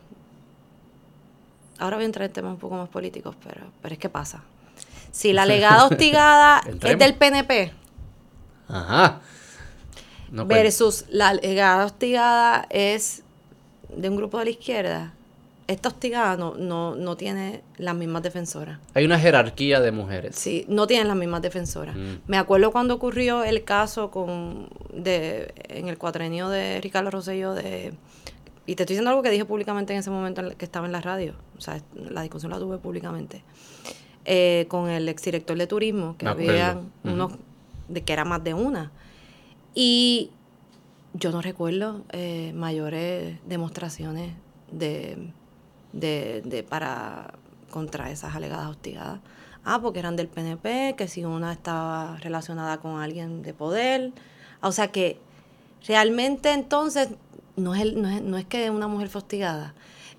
ahora voy a entrar en temas un poco más políticos, pero, pero es que pasa. Si la alegada hostigada es del PNP, Ajá. Pues. versus la alegada hostigada es de un grupo de la izquierda, esta hostigada no, no, tiene las mismas defensoras. Hay una jerarquía de mujeres. Sí, no tienen las mismas defensoras. Mm. Me acuerdo cuando ocurrió el caso con de en el cuatrenio de Ricardo Rosselló de y te estoy diciendo algo que dije públicamente en ese momento que estaba en la radio, o sea, la discusión la tuve públicamente, eh, con el exdirector de turismo, que había unos, de que era más de una. Y yo no recuerdo eh, mayores demostraciones de, de, para contra esas alegadas hostigadas. Ah, porque eran del PNP, que si una estaba relacionada con alguien de poder. O sea que realmente entonces no es, no es, no es que una mujer fue hostigada,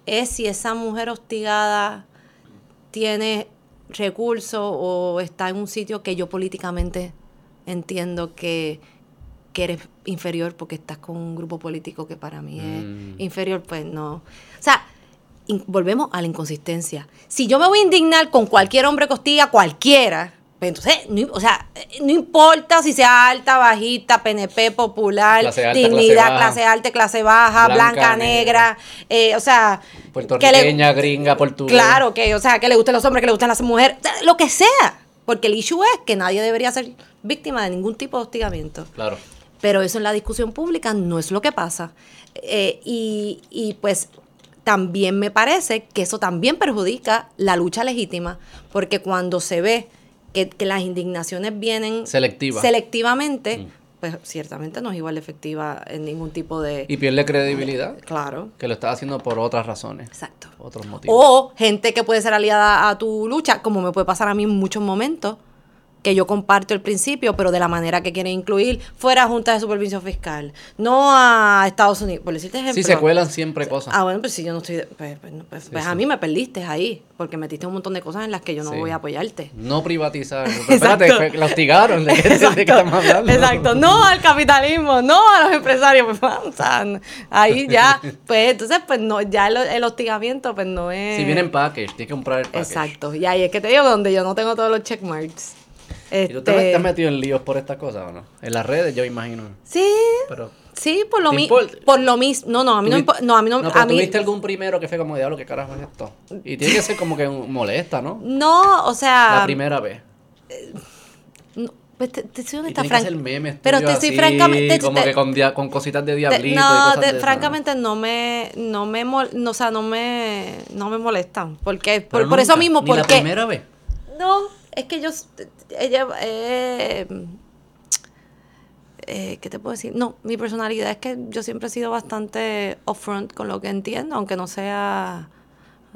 es si esa mujer hostigada tiene recursos o está en un sitio que yo políticamente entiendo que que eres inferior porque estás con un grupo político que para mí es mm. inferior, pues no. O sea, volvemos a la inconsistencia. Si yo me voy a indignar con cualquier hombre costiga, cualquiera, pues entonces, no, o sea, no importa si sea alta, bajita, PNP, popular, dignidad, clase, alta, clase baja, blanca, negra, eh, o sea... Puertorriqueña, gringa, portuguesa. Claro, que, o sea, que le gusten los hombres, que le gusten las mujeres, lo que sea. Porque el issue es que nadie debería ser víctima de ningún tipo de hostigamiento. Claro. Pero eso en la discusión pública no es lo que pasa. Eh, y, y pues también me parece que eso también perjudica la lucha legítima, porque cuando se ve que, las indignaciones vienen selectivamente, mm. pues ciertamente no es igual de efectiva en ningún tipo de... Y pierde credibilidad. Claro. Que lo está haciendo por otras razones. Exacto. Otros motivos. O gente que puede ser aliada a tu lucha, como me puede pasar a mí en muchos momentos, que yo comparto el principio, pero de la manera que quieren incluir, fuera Junta de Supervisión Fiscal, no a Estados Unidos. Por decirte ejemplo. Sí, se cuelan siempre cosas. Ah, bueno, pues si yo no estoy. Pues, pues, pues, pues a mí me perdiste ahí, porque metiste un montón de cosas en las que yo no voy a apoyarte. No privatizar. espérate, la hostigaron. ¿De qué, estamos hablando? Exacto. No al capitalismo, no a los empresarios. Pues, ahí ya, pues entonces, pues no, ya el, hostigamiento, pues no es. Si viene en package, tienes que comprar el package. Exacto. Y ahí es que te digo, donde yo no tengo todos los checkmarks. ¿Y tú te, has metido en líos por estas cosas o no? En las redes, yo imagino. Sí. Pero, sí, por lo mismo. Por lo mismo. No, no, a mí no, no, a mí no. no pero ¿Tuviste algún primero que fue como, diablo, qué carajo es esto? Y tiene que ser como que molesta, ¿no? No, o sea. La primera vez. Eh, no, pues te, te soy honesta, Frank. pero te estoy francamente. Como que con, con, cositas de diablito. no, y cosas francamente no me. No me. No, o sea, no me. No me molestan. Porque, por, por, eso mismo, porque. ¿La primera vez? No, es que yo, ella, eh, eh, ¿qué te puedo decir? No, mi personalidad es que yo siempre he sido bastante upfront con lo que entiendo, aunque no sea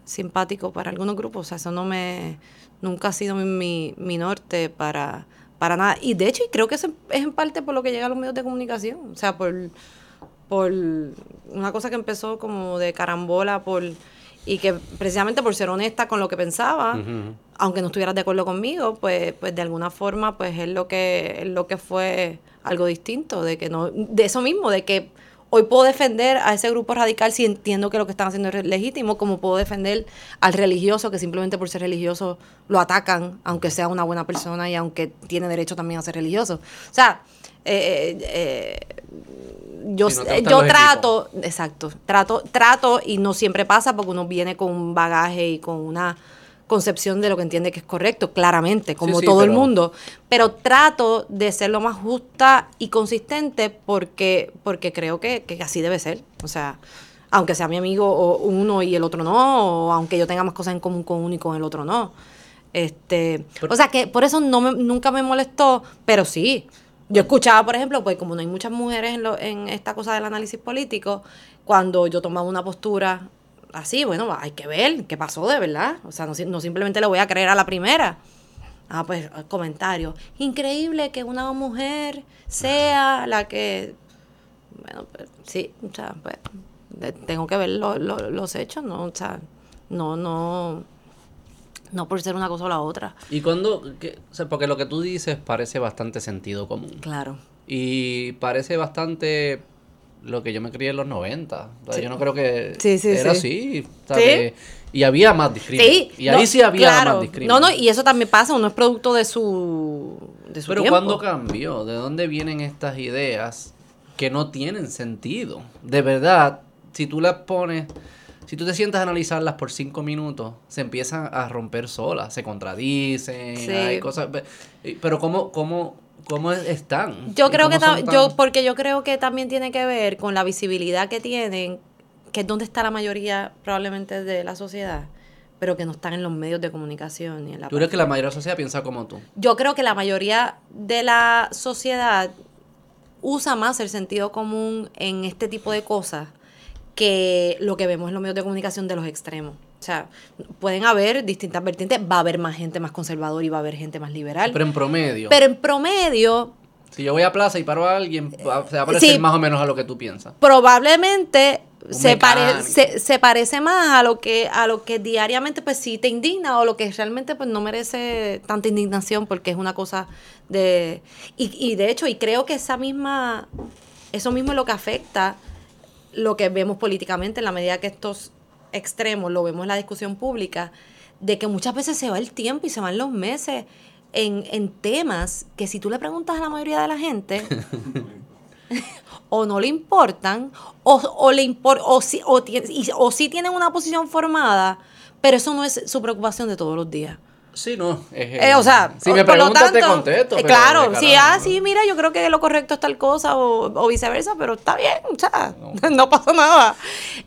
simpático para algunos grupos, o sea, eso no me, nunca ha sido mi, mi, norte para, para nada. Y de hecho, creo que eso es en parte por lo que llega a los medios de comunicación, o sea, por, por una cosa que empezó como de carambola, por y que precisamente por ser honesta con lo que pensaba, aunque no estuvieras de acuerdo conmigo, pues, pues de alguna forma pues es lo que es lo que fue algo distinto, de que no de eso mismo, de que hoy puedo defender a ese grupo radical si entiendo que lo que están haciendo es legítimo, como puedo defender al religioso que simplemente por ser religioso lo atacan, aunque sea una buena persona y aunque tiene derecho también a ser religioso. O sea, eh, eh, yo, yo trato, exacto, trato, trato y no siempre pasa porque uno viene con un bagaje y con una concepción de lo que entiende que es correcto, claramente, como todo el mundo, pero trato de ser lo más justa y consistente porque, porque creo que, así debe ser. O sea, aunque sea mi amigo o uno y el otro no, o aunque yo tenga más cosas en común con uno y con el otro no. Este, o sea que por eso no me, nunca me molestó, pero sí, yo escuchaba, por ejemplo, pues como no hay muchas mujeres en, lo, en esta cosa del análisis político, cuando yo tomaba una postura así, bueno, hay que ver qué pasó de verdad. O sea, no, no simplemente le voy a creer a la primera. Ah, pues comentarios. Increíble que una mujer sea la que... Bueno, pues sí, o sea, pues tengo que ver los hechos, ¿no? O sea, no, no, no por ser una cosa o la otra. Y cuando, o sea, porque lo que tú dices parece bastante sentido común. Claro. Y parece bastante lo que yo me crié en los 90. Yo no creo que era así. Y había más discriminación. y ahí sí había más discriminación. No, no, y eso también pasa, uno es producto de su, de su Pero ¿cuándo cambió? ¿De dónde vienen estas ideas que no tienen sentido? De verdad, si tú las pones, si tú te sientas a analizarlas por cinco minutos, se empiezan a romper solas, se contradicen, hay cosas... Pero ¿cómo, cómo, cómo están? Yo creo que, yo, porque yo creo que también tiene que ver con la visibilidad que tienen que es donde está la mayoría probablemente de la sociedad, pero que no están en los medios de comunicación. Ni en la ¿Tú crees que la mayoría de la sociedad piensa como tú? Yo creo que la mayoría de la sociedad usa más el sentido común en este tipo de cosas que lo que vemos en los medios de comunicación de los extremos. O sea, pueden haber distintas vertientes, va a haber más gente más conservadora y va a haber gente más liberal. Pero en promedio. Pero en promedio... Si yo voy a plaza y paro a alguien, se va a parecer más o menos a lo que tú piensas. Probablemente se, parece se, parece más a lo que a lo que diariamente pues sí te indigna o lo que realmente pues no merece tanta indignación porque es una cosa de y, y de hecho y creo que esa misma eso mismo es lo que afecta lo que vemos políticamente en la medida que estos extremos lo vemos en la discusión pública de que muchas veces se va el tiempo y se van los meses en, en temas que si tú le preguntas a la mayoría de la gente o no le importan, o, o le o, si, o, o sí tienen una posición formada, pero eso no es su preocupación de todos los días. Sí, no. Eh, o sea, si me preguntas, te contesto. Eh, claro, si, ah, sí, mira, yo creo que lo correcto es tal cosa o, viceversa, pero está bien, o sea, no, pasa nada.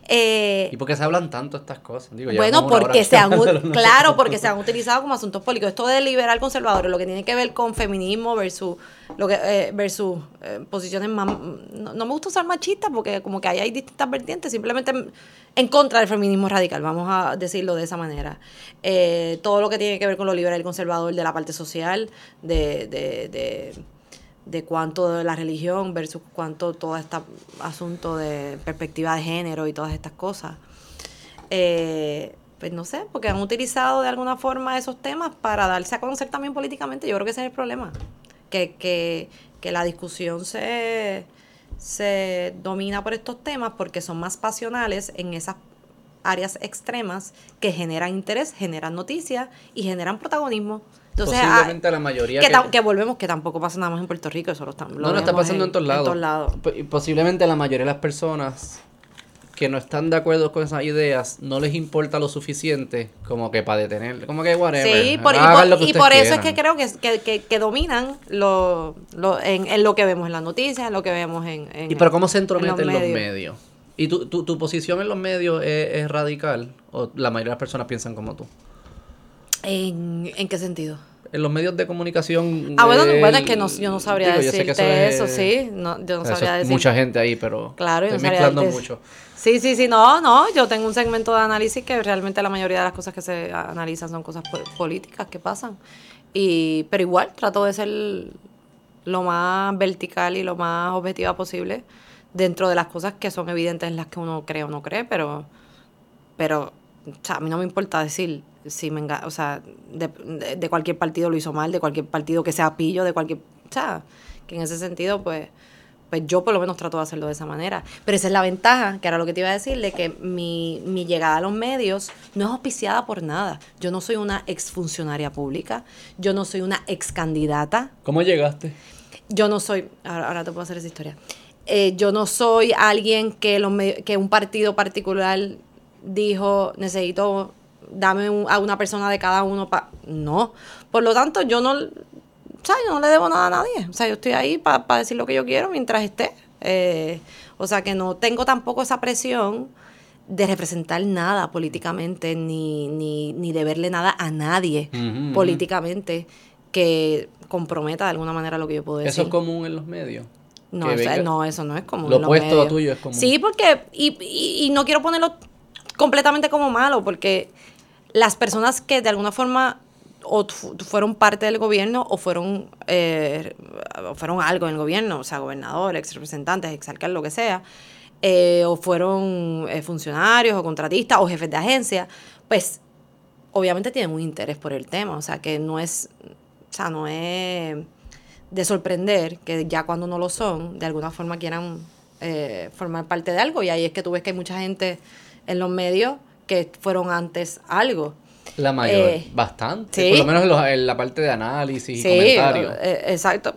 Eh, ¿Y por qué se hablan tanto estas cosas? bueno, porque se han, claro, porque se han utilizado como asuntos políticos. Esto de liberal conservador, lo que tiene que ver con feminismo versus lo que eh, versus eh, posiciones más no, me gusta usar machista porque como que ahí hay distintas vertientes simplemente en, contra del feminismo radical vamos a decirlo de esa manera eh, todo lo que tiene que ver con lo liberal y conservador de la parte social de, de, de, de cuánto de la religión versus cuánto todo este asunto de perspectiva de género y todas estas cosas pues no sé, porque han utilizado de alguna forma esos temas para darse a conocer también políticamente. Yo creo que ese es el problema que, la discusión se, se domina por estos temas porque son más pasionales en esas áreas extremas que generan interés, generan noticias y generan protagonismo. Entonces, Posiblemente a, la mayoría. Que, volvemos, que tampoco pasa nada más en Puerto Rico, eso lo estamos. No, no está pasando en, todos lados. lados. Posiblemente la mayoría de las personas que no están de acuerdo con esas ideas no les importa lo suficiente como que para detener, como que whatever. Sí, por, y, por, eso es que creo que, que, dominan lo, lo, en, lo que vemos en las noticias, en lo que vemos en... en ¿Y pero cómo se entrometen los medios? ¿Y tu, tu, tu, posición en los medios es, radical o la mayoría de las personas piensan como tú? ¿En, en qué sentido? en los medios de comunicación. Ah, bueno, bueno, es que no, yo no sabría decirte eso, sí. No, yo no sabría decir. Mucha gente ahí, pero claro, estoy mezclando mucho. Sí, sí, sí, no, no, yo tengo un segmento de análisis que realmente la mayoría de las cosas que se analizan son cosas políticas que pasan. Y, pero igual trato de ser lo más vertical y lo más objetiva posible dentro de las cosas que son evidentes en las que uno cree o no cree, pero, pero a mí no me importa decir si me o sea, de, de, cualquier partido lo hizo mal, de cualquier partido que sea pillo, de cualquier, o sea, que en ese sentido, pues, pues yo por lo menos trato de hacerlo de esa manera. Pero esa es la ventaja, que era lo que te iba a decir, de que mi, mi llegada a los medios no es auspiciada por nada. Yo no soy una exfuncionaria pública, yo no soy una ex candidata. ¿Cómo llegaste? Yo no soy, ahora, te puedo hacer esa historia. Eh, yo no soy alguien que, los, que un partido particular dijo, necesito, dame a una persona de cada uno para... No. Por lo tanto, yo no, sea, yo no le debo nada a nadie. O sea, yo estoy ahí para decir lo que yo quiero mientras esté. Eh, o sea, que no tengo tampoco esa presión de representar nada políticamente, ni, ni, ni de verle nada a nadie políticamente que comprometa de alguna manera lo que yo puedo decir. ¿Eso es común en los medios? No, no eso no es común. Lo opuesto tuyo es común. Sí, porque, y, y, y no quiero ponerlo completamente como malo, porque las personas que de alguna forma o fueron parte del gobierno o fueron, eh, fueron algo en el gobierno, o sea, gobernadores, ex representantes, ex alcaldes, lo que sea, eh, o fueron eh, funcionarios o contratistas o jefes de agencia, pues obviamente tienen un interés por el tema, o sea, que no es, o sea, no es de sorprender que ya cuando no lo son, de alguna forma quieran formar parte de algo, y ahí es que tú ves que hay mucha gente en los medios que fueron antes algo. La mayor, eh, bastante. Por lo menos en, la parte de análisis y comentarios. Eh, exacto.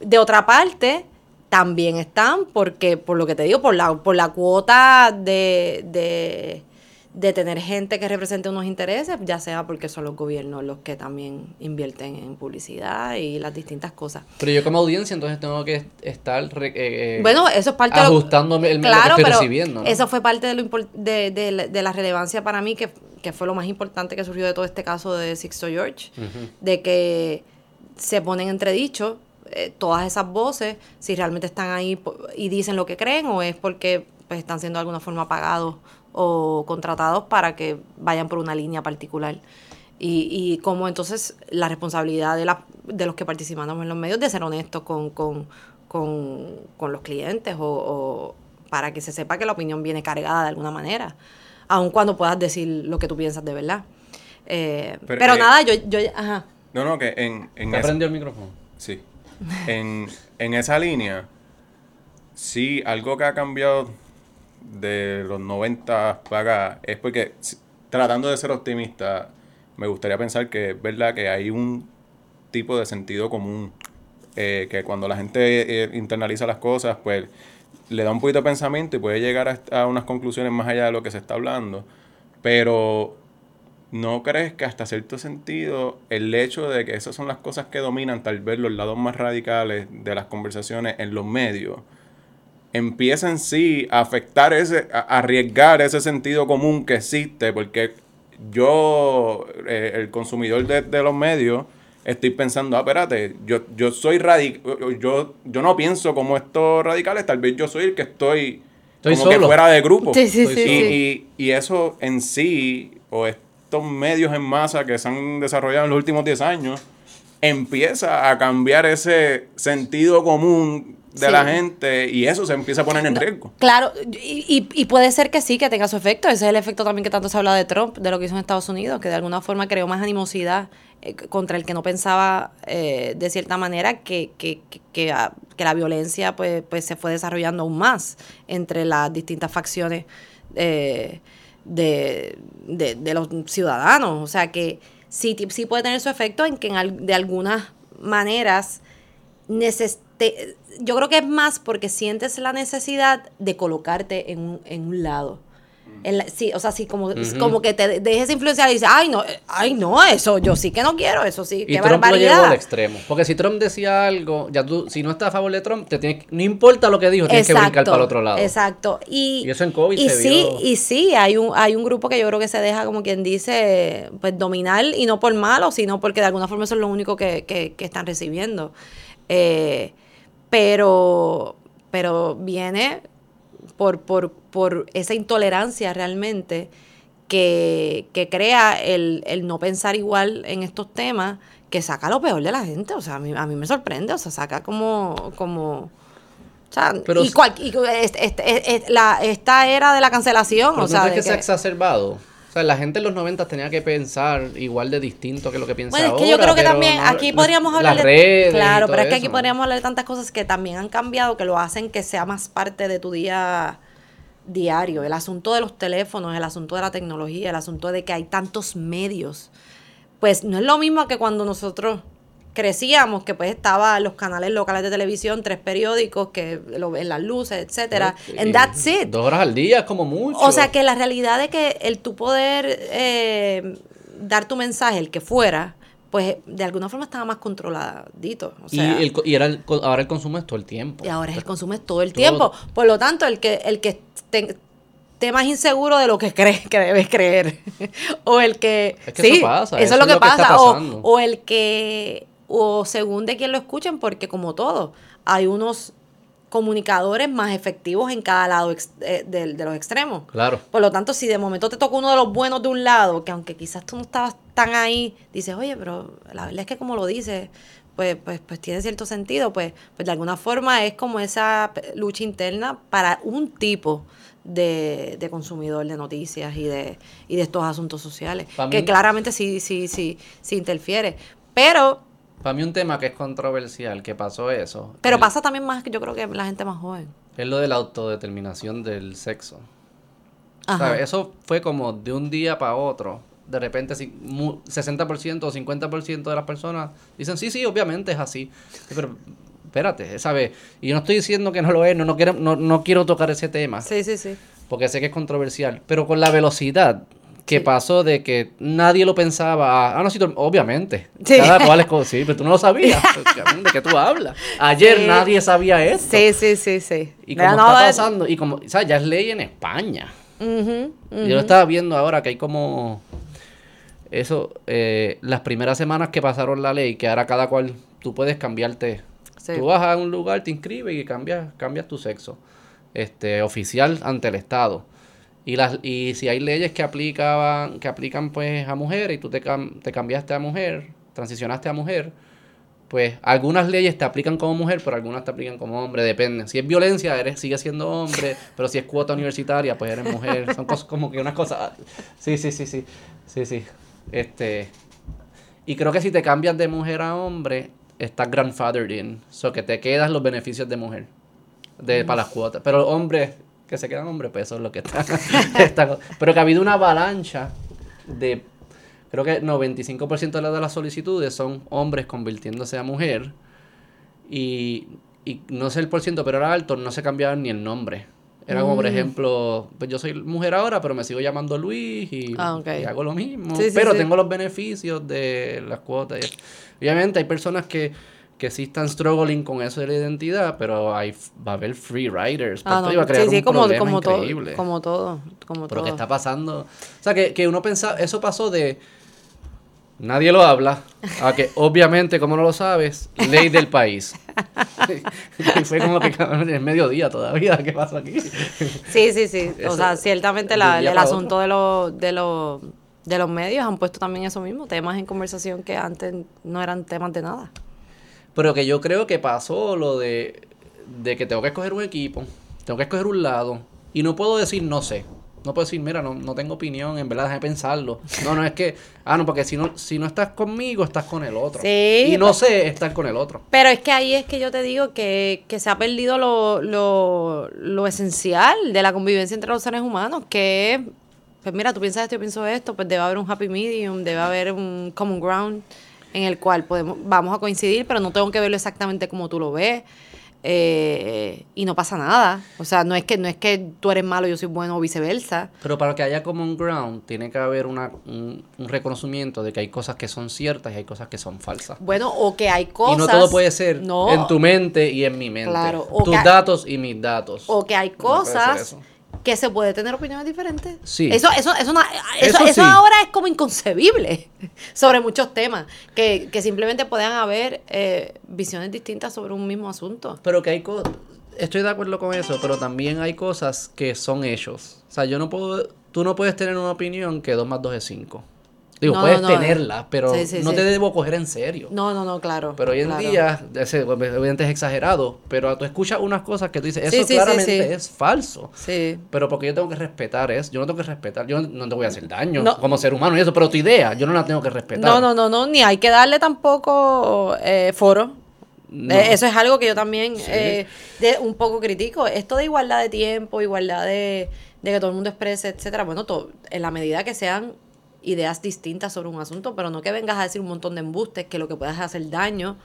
De otra parte, también están, porque, por lo que te digo, por la, por la cuota de, de de tener gente que represente unos intereses, ya sea porque son los gobiernos los que también invierten en publicidad y las distintas cosas. Pero yo como audiencia entonces tengo que estar eh, eh, bueno, eso es parte ajustando el claro, que estoy recibiendo. Eso fue parte de, lo de, de, la relevancia para mí, que, fue lo más importante que surgió de todo este caso de Sixto George, de que se ponen entredicho eh, todas esas voces, si realmente están ahí y dicen lo que creen o es porque pues, están siendo de alguna forma apagados o contratados para que vayan por una línea particular. Y, y como entonces la responsabilidad de, la, de los que participamos en los medios de ser honestos con, con, con, los clientes o, para que se sepa que la opinión viene cargada de alguna manera, aun cuando puedas decir lo que tú piensas de verdad. Eh, pero, eh, nada, yo, yo, ajá. No, no, que en... en el micrófono? Sí. en, en esa línea, sí, algo que ha cambiado de los 90 para es porque, tratando de ser optimista, me gustaría pensar que es verdad que hay un tipo de sentido común, eh, que cuando la gente eh, internaliza las cosas, pues le da un poquito de pensamiento y puede llegar a, unas conclusiones más allá de lo que se está hablando. Pero ¿no crees que hasta cierto sentido el hecho de que esas son las cosas que dominan tal vez los lados más radicales de las conversaciones en los medios? empieza en sí a afectar ese, a arriesgar ese sentido común que existe, porque yo, eh, el consumidor de, los medios, estoy pensando, ah, espérate, yo, yo soy radical, yo, yo no pienso como estos radicales, tal vez yo soy el que estoy, como que fuera de grupo. Sí, sí, sí, y, y, eso en sí, o estos medios en masa que se han desarrollado en los últimos 10 años, empieza a cambiar ese sentido común de la gente y eso se empieza a poner en riesgo. Claro, y, y, puede ser que sí, que tenga su efecto. Ese es el efecto también que tanto se habla de Trump, de lo que hizo en Estados Unidos, que de alguna forma creó más animosidad eh, contra el que no pensaba eh, de cierta manera que, que, que, ah, que, la violencia pues, pues se fue desarrollando aún más entre las distintas facciones eh, de, de, los ciudadanos. O sea que sí, sí puede tener su efecto en que en, de algunas maneras yo creo que es más porque sientes la necesidad de colocarte en un, en un lado. Sí, o sea, sí, como, como que te dejes influenciar y dices, ay, no, ay, no, eso, yo sí que no quiero, eso sí, y Trump lo llevó al extremo. Porque si Trump decía algo, ya tú, si no estás a favor de Trump, te tienes, no importa lo que dijo, tienes que brincar para el otro lado. Exacto. Y, eso en COVID y se sí, Y sí, hay un, hay un grupo que yo creo que se deja, como quien dice, pues dominar, y no por malo, sino porque de alguna forma eso es lo único que, que, que están recibiendo. Eh, pero, pero viene por, por, por esa intolerancia realmente que, que crea el, el, no pensar igual en estos temas, que saca lo peor de la gente. O sea, a mí, a mí me sorprende, o sea, saca como... como o sea, y, cual, y este, este, la, esta era de la cancelación, o sea, que, se ha exacerbado. O sea, la gente en los 90 tenía que pensar igual de distinto que lo que piensa ahora. Bueno, es que yo creo que también aquí podríamos hablar de... Claro, pero es que aquí podríamos hablar de tantas cosas que también han cambiado, que lo hacen que sea más parte de tu día diario. El asunto de los teléfonos, el asunto de la tecnología, el asunto de que hay tantos medios. Pues no es lo mismo que cuando nosotros crecíamos, que pues estaba los canales locales de televisión, tres periódicos, que en las luces, etcétera. And that's it. Dos horas al día, como mucho. O sea que la realidad de que el tu poder eh, dar tu mensaje, el que fuera, pues de alguna forma estaba más controladito. y, el, y era ahora el consumo es todo el tiempo. Y ahora el consumo es todo el tiempo. Por lo tanto, el que, el que esté más inseguro de lo que crees que debes creer. o el que... Es que eso pasa. Eso, es lo que, pasa. O, o el que o según de quién lo escuchen, porque como todo, hay unos comunicadores más efectivos en cada lado eh, de, de los extremos. Claro. Por lo tanto, si de momento te toca uno de los buenos de un lado, que aunque quizás tú no estabas tan ahí, dices, oye, pero la verdad es que como lo dices, pues, pues, pues tiene cierto sentido, pues, pues de alguna forma es como esa lucha interna para un tipo de, de consumidor de noticias y de, y de estos asuntos sociales, que claramente sí, sí, sí, sí interfiere. Pero, Para mí un tema que es controversial, que pasó eso, pero pasa también más que yo creo que la gente más joven. es lo de la autodeterminación del sexo. Ajá. Eso fue como de un día para otro. De repente, si mu- 60% o 50% de las personas dicen, sí, sí, obviamente es así. Sí, Pero espérate, ¿sabes? Y yo no estoy diciendo que no lo es, no, no, quiero, no, no quiero tocar ese tema, Sí, sí, sí. porque sé que es controversial. Pero con la velocidad que Sí. pasó de que nadie lo pensaba, ah, no, sí, obviamente. Sí. Cada cual es co- sí, pero tú no lo sabías. ¿De qué tú hablas? Ayer Sí. nadie sabía esto. Sí, sí, sí, sí. Y como no, está pasando, y como, ¿sabes? Ya es ley en España. ujú. Yo lo estaba viendo ahora que hay como eso, eh, las primeras semanas que pasaron la ley, que ahora cada cual, tú puedes cambiarte. Sí. Tú vas a un lugar, te inscribes y cambias, cambias tu sexo. Este, oficial ante el Estado. Y las, y si hay leyes que aplicaban, que aplican pues a mujeres y tú te, cam- te cambiaste a mujer, transicionaste a mujer, pues algunas leyes te aplican como mujer, pero algunas te aplican como hombre, depende. Si es violencia, eres, sigue siendo hombre, pero si es cuota universitaria, pues eres mujer. Son cosas como que unas cosas. Sí, sí, sí, sí. Sí, sí. Este. Y creo que si te cambias de mujer a hombre, estás grandfathered in. So que te quedas los beneficios de mujer. De, para las cuotas. Pero hombres que se quedan hombres, eso es lo que está. está- pero que ha habido una avalancha de creo que 95% de las de las solicitudes son hombres convirtiéndose a mujer y, y no sé el por ciento, pero era alto, no se cambiaban ni el nombre. Era como, por Mm. ejemplo, pues yo soy mujer ahora, pero me sigo llamando Luis y, Ah, y hago lo mismo. Sí, pero sí. tengo los beneficios de las cuotas. y. Obviamente hay personas que, que sí están struggling con eso de la identidad, pero hay, va a haber free riders. Ah, no, iba a crear sí, sí, un como, problema como todo, increíble. como todo, como Pero todo. que está pasando. O sea, que, que uno pensaba, eso pasó de. Nadie lo habla. A que, obviamente, como no lo sabes, ley del país. y fue como que cabrón, es mediodía todavía. ¿Qué pasó aquí? Sí, sí, sí. O sea, ciertamente la- el asunto de los, de los de los medios han puesto también eso mismo, temas en conversación que antes no eran temas de nada. Pero que yo creo que pasó lo de, de que tengo que escoger un equipo, tengo que escoger un lado, y no puedo decir no sé. No puedo decir, mira, no, no tengo opinión, en verdad, déjame pensarlo. No, no es que, ah, no, porque si no, si no estás conmigo, estás con el otro. Sí, y no pues- sé estar con el otro. Pero es que ahí es que yo te digo que, que se ha perdido lo, lo, lo esencial de la convivencia entre los seres humanos, que es, pues mira, tú piensas esto, yo pienso esto, pues debe haber un happy medium, debe haber un common ground en el cual podemos, vamos a coincidir, pero no tengo que verlo exactamente como tú lo ves. eh, y no pasa nada. O sea, no es que no es que tú eres malo yo soy bueno o viceversa. Pero para que haya common ground, tiene que haber una, un, un reconocimiento de que hay cosas que son ciertas y hay cosas que son falsas. Bueno, o que hay cosas. y no todo puede ser No, en tu mente y en mi mente. Claro, Tus que- datos y mis datos. O que hay cosas. Que se puede tener opiniones diferentes. Sí. Eso, eso, eso, una- eso, Eso eso sí. ahora es como inconcebible sobre muchos temas. Que, que simplemente puedan haber eh, visiones distintas sobre un mismo asunto. Pero que hay cosas. Estoy de acuerdo con eso, pero también hay cosas que son hechos. O sea, yo no puedo. Tú no puedes tener una opinión que 2 más 2 es 5. Digo, No, puedes no, tenerla, pero Sí, sí, no sí. te debo coger en serio. No, no, no, claro. Pero hoy en claro. día, obviamente es exagerado, pero tú escuchas unas cosas que tú dices, eso claramente es falso. Sí. Pero porque yo tengo que respetar eso, yo no tengo que respetar, yo no te voy a hacer daño No. como ser humano y eso, pero tu idea, yo no la tengo que respetar. No, no, no, no, ni hay que darle tampoco eh, foro. No. Eh, eso es algo que yo también eh, de, un poco critico. Esto de igualdad de tiempo, igualdad de, de que todo el mundo exprese, etcétera. Bueno, en la medida que sean ideas distintas sobre un asunto, pero no que vengas a decir un montón de embustes que lo que puedas hacer daño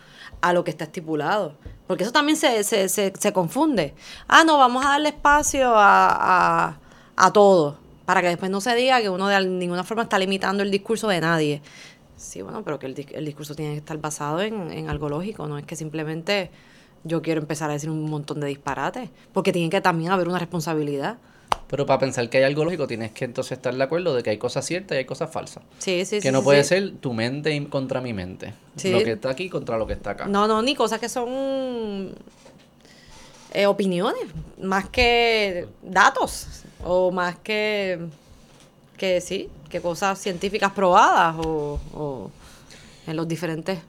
a lo que está estipulado. Porque eso también se, se, se, se confunde. Ah, no, vamos a darle espacio a, a, a todo, para que después no se diga que uno de ninguna forma está limitando el discurso de nadie. Sí, bueno, pero que el, el discurso tiene que estar basado en, en algo lógico, no es que simplemente yo quiero empezar a decir un montón de disparates, porque tiene que también haber una responsabilidad. Pero para pensar que hay algo lógico, tienes que entonces estar de acuerdo de que hay cosas ciertas y hay cosas falsas. Sí, sí, sí. que no sí, puede sí. ser tu mente contra mi mente. Sí. Lo que está aquí contra lo que está acá. No, no, ni cosas que son eh, opiniones, más que datos, o más que, que sí, que cosas científicas probadas, o, o en los diferentes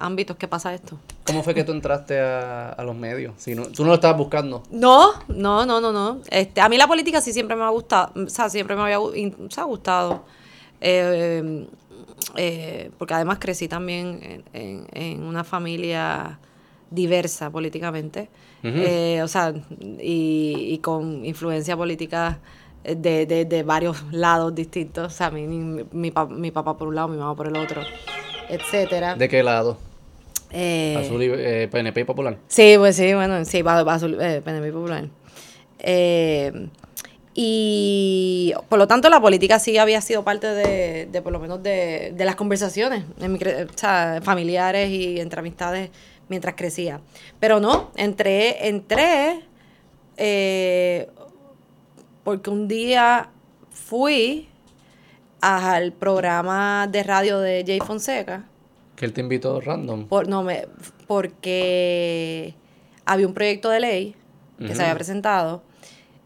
ámbitos que pasa esto. ¿Cómo fue que tú entraste a, a los medios? Si no, tú no lo estabas buscando. No, no, no, no, no. Este, a mí la política sí siempre me ha gustado, o sea, siempre me había sea, gustado. Eh, eh, porque además crecí también en, en- en una familia diversa políticamente. Eh, o sea, y, y con influencia política de, de, de varios lados distintos. O sea, mi, mi, mi pa- mi papá por un lado, mi mamá por el otro, etcétera. ¿De qué lado? Eh, Azul y eh, PNP y Popular. Sí, pues sí, bueno, sí, va, va azul, eh, PNP popular. Eh, y por lo tanto la política sí había sido parte de, de por lo menos de, de las conversaciones en mi cre- o sea, familiares y entre amistades mientras crecía. Pero no, entré, entré porque un día fui al programa de radio de Jay Fonseca. Que él te invitó random. Por, no, me, porque había un proyecto de ley que se había presentado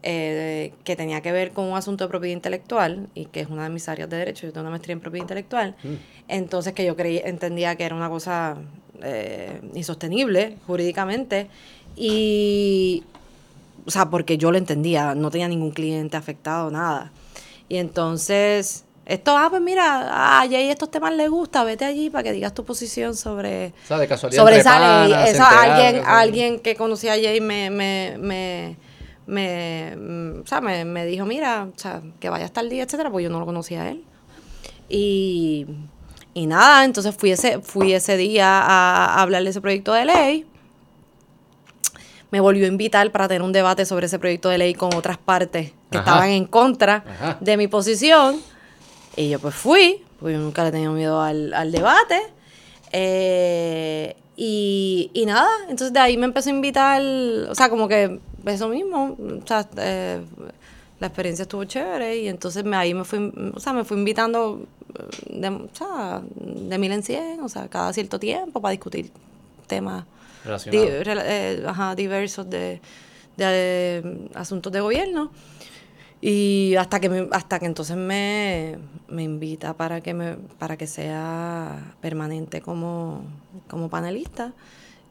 eh, que tenía que ver con un asunto de propiedad intelectual y que es una de mis áreas de derecho. Yo tengo una maestría en propiedad intelectual. Entonces, que yo creí, entendía que era una cosa eh, insostenible jurídicamente. Y, o sea, porque yo lo entendía, no tenía ningún cliente afectado, nada. Y entonces, esto, ah, pues mira, a Jay estos temas le gusta, vete allí para que digas tu posición sobre, O sea, de casualidad. sobre esa ley. Esa- alguien, alguien que conocía a Jay me, me, me, me, mm, o sea, me, me dijo, mira, o sea, que vaya hasta el día, etcétera, porque yo no lo conocía a él. Y, y nada, entonces fui ese, fui ese día a, a hablar de ese proyecto de ley. Me volvió a invitar para tener un debate sobre ese proyecto de ley con otras partes que Ajá. estaban en contra Ajá. de mi posición. Y yo pues fui, porque yo nunca le he tenido miedo al, al debate. Eh, y, y nada, entonces de ahí me empezó a invitar, o sea, como que eso mismo, o sea, eh, la experiencia estuvo chévere y entonces me, ahí me fui, o sea, me fui invitando eh, de, o sea, de mil en cien, o sea, cada cierto tiempo para discutir temas di- eh, ajá, diversos de, de, eh, asuntos de gobierno. Y hasta que me- hasta que entonces me, me invita para que me para que sea permanente como, como panelista.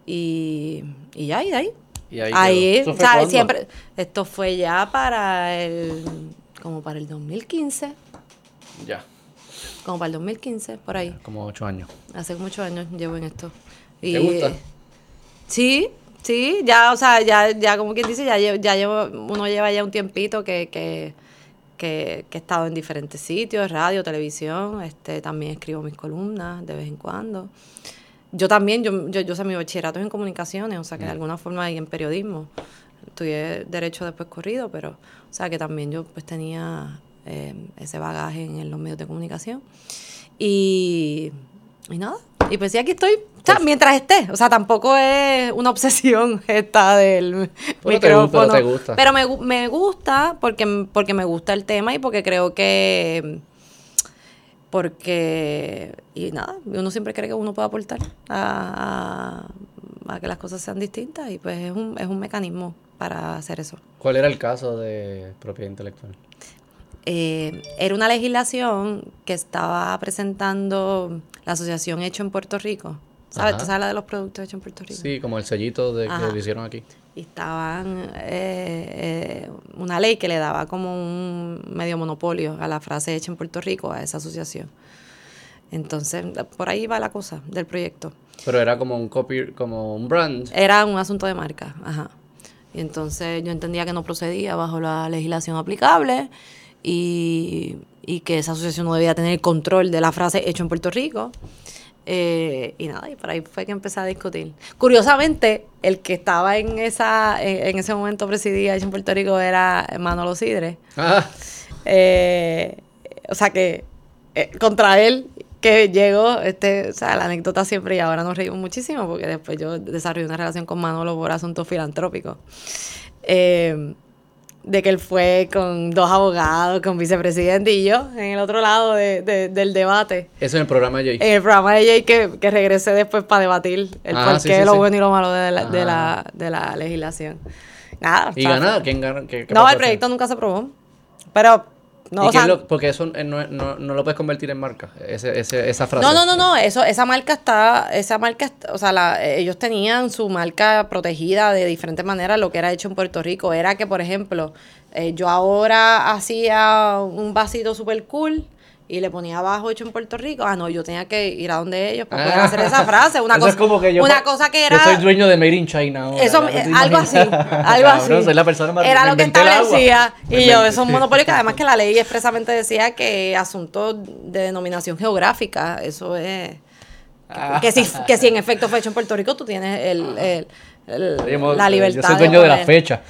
Y, y ya, y de ahí. Y ahí Ahí, siempre, esto fue ya para el, como para el 2015, Ya, como para el 2015, por ahí. como ocho años. Hace muchos años llevo en esto. ¿Te gusta? Sí, sí, ya, o sea, ya, ya como quien dice, ya llevo, ya llevo, uno lleva ya un tiempito que, que, que, que he estado en diferentes sitios, radio, televisión, este, también escribo mis columnas de vez en cuando. Yo también, yo, yo, yo sé, mi bachillerato es en comunicaciones, o sea, que de alguna forma y en periodismo. Estudié derecho después corrido, pero, o sea, que también yo pues tenía eh, ese bagaje en los medios de comunicación. Y, y nada, y pues sí, aquí estoy, o sea, mientras esté, o sea, tampoco es una obsesión esta del Pero te gu- micrófono. pero te gusta. Pero me, me gusta porque, porque me gusta el tema y porque creo que porque y nada uno siempre cree que uno puede aportar a, a- a que las cosas sean distintas y pues es un, es un mecanismo para hacer eso ¿Cuál era el caso de propiedad intelectual? Eh, era una legislación que estaba presentando la asociación Hecho en Puerto Rico ¿sabes? ¿Tú sabes la de los productos hechos en Puerto Rico? Sí, como el sellito de que lo hicieron aquí. y estaban eh, eh, una ley que le daba como un medio monopolio a la frase hecha en Puerto Rico a esa asociación. Entonces, por ahí va la cosa del proyecto. Pero era como un copy, como un brand. Era un asunto de marca, ajá. Y entonces yo entendía que no procedía bajo la legislación aplicable y, y que esa asociación no debía tener el control de la frase hecho en Puerto Rico. Eh, y nada, y por ahí fue que empecé a discutir. Curiosamente, el que estaba en esa en, en ese momento presidía hecho en Puerto Rico era Manolo Sidre. Ah, Eh, o sea que eh, contra él que llegó, este, o sea, la anécdota siempre y ahora nos reímos muchísimo porque después yo desarrollé una relación con Manolo por asuntos filantrópicos. Eh, de que él fue con dos abogados, con vicepresidente y yo, en el otro lado de- de- del debate. Eso en el programa de Jay. En el programa de Jay que, que regresé después para debatir el Ah, por sí, qué, sí, lo sí. bueno y lo malo de la, de Ah. la, de la legislación. Nada. ¿Y ganado? ¿Quién ganó? ¿Qué- qué No, el proyecto nunca se aprobó. Pero, no, ¿Y o sea, lo- porque eso eh, no, no, no lo puedes convertir en marca, ese, ese, esa frase. No, no, no, no, eso, esa marca está, esa marca, o sea, la- ellos tenían su marca protegida de diferentes maneras, lo que era hecho en Puerto Rico era que, por ejemplo, eh, yo ahora hacía un vasito super cool y le ponía abajo hecho en Puerto Rico, ah, no, yo tenía que ir a donde ellos para poder Ah. hacer esa frase, una cosa, es como que yo, una cosa que era... Yo soy dueño de Made in China ahora. Eso, ¿no? ¿Te eh, algo así, algo así. Cabrón, soy la persona más Era lo que el establecía. Me Y yo, eso es un monopolio que además que la ley expresamente decía que asuntos de denominación geográfica, eso es... Ah. Que si, que si en efecto fue hecho en Puerto Rico, tú tienes el, el- el- mo- la libertad. Yo soy dueño de la fecha.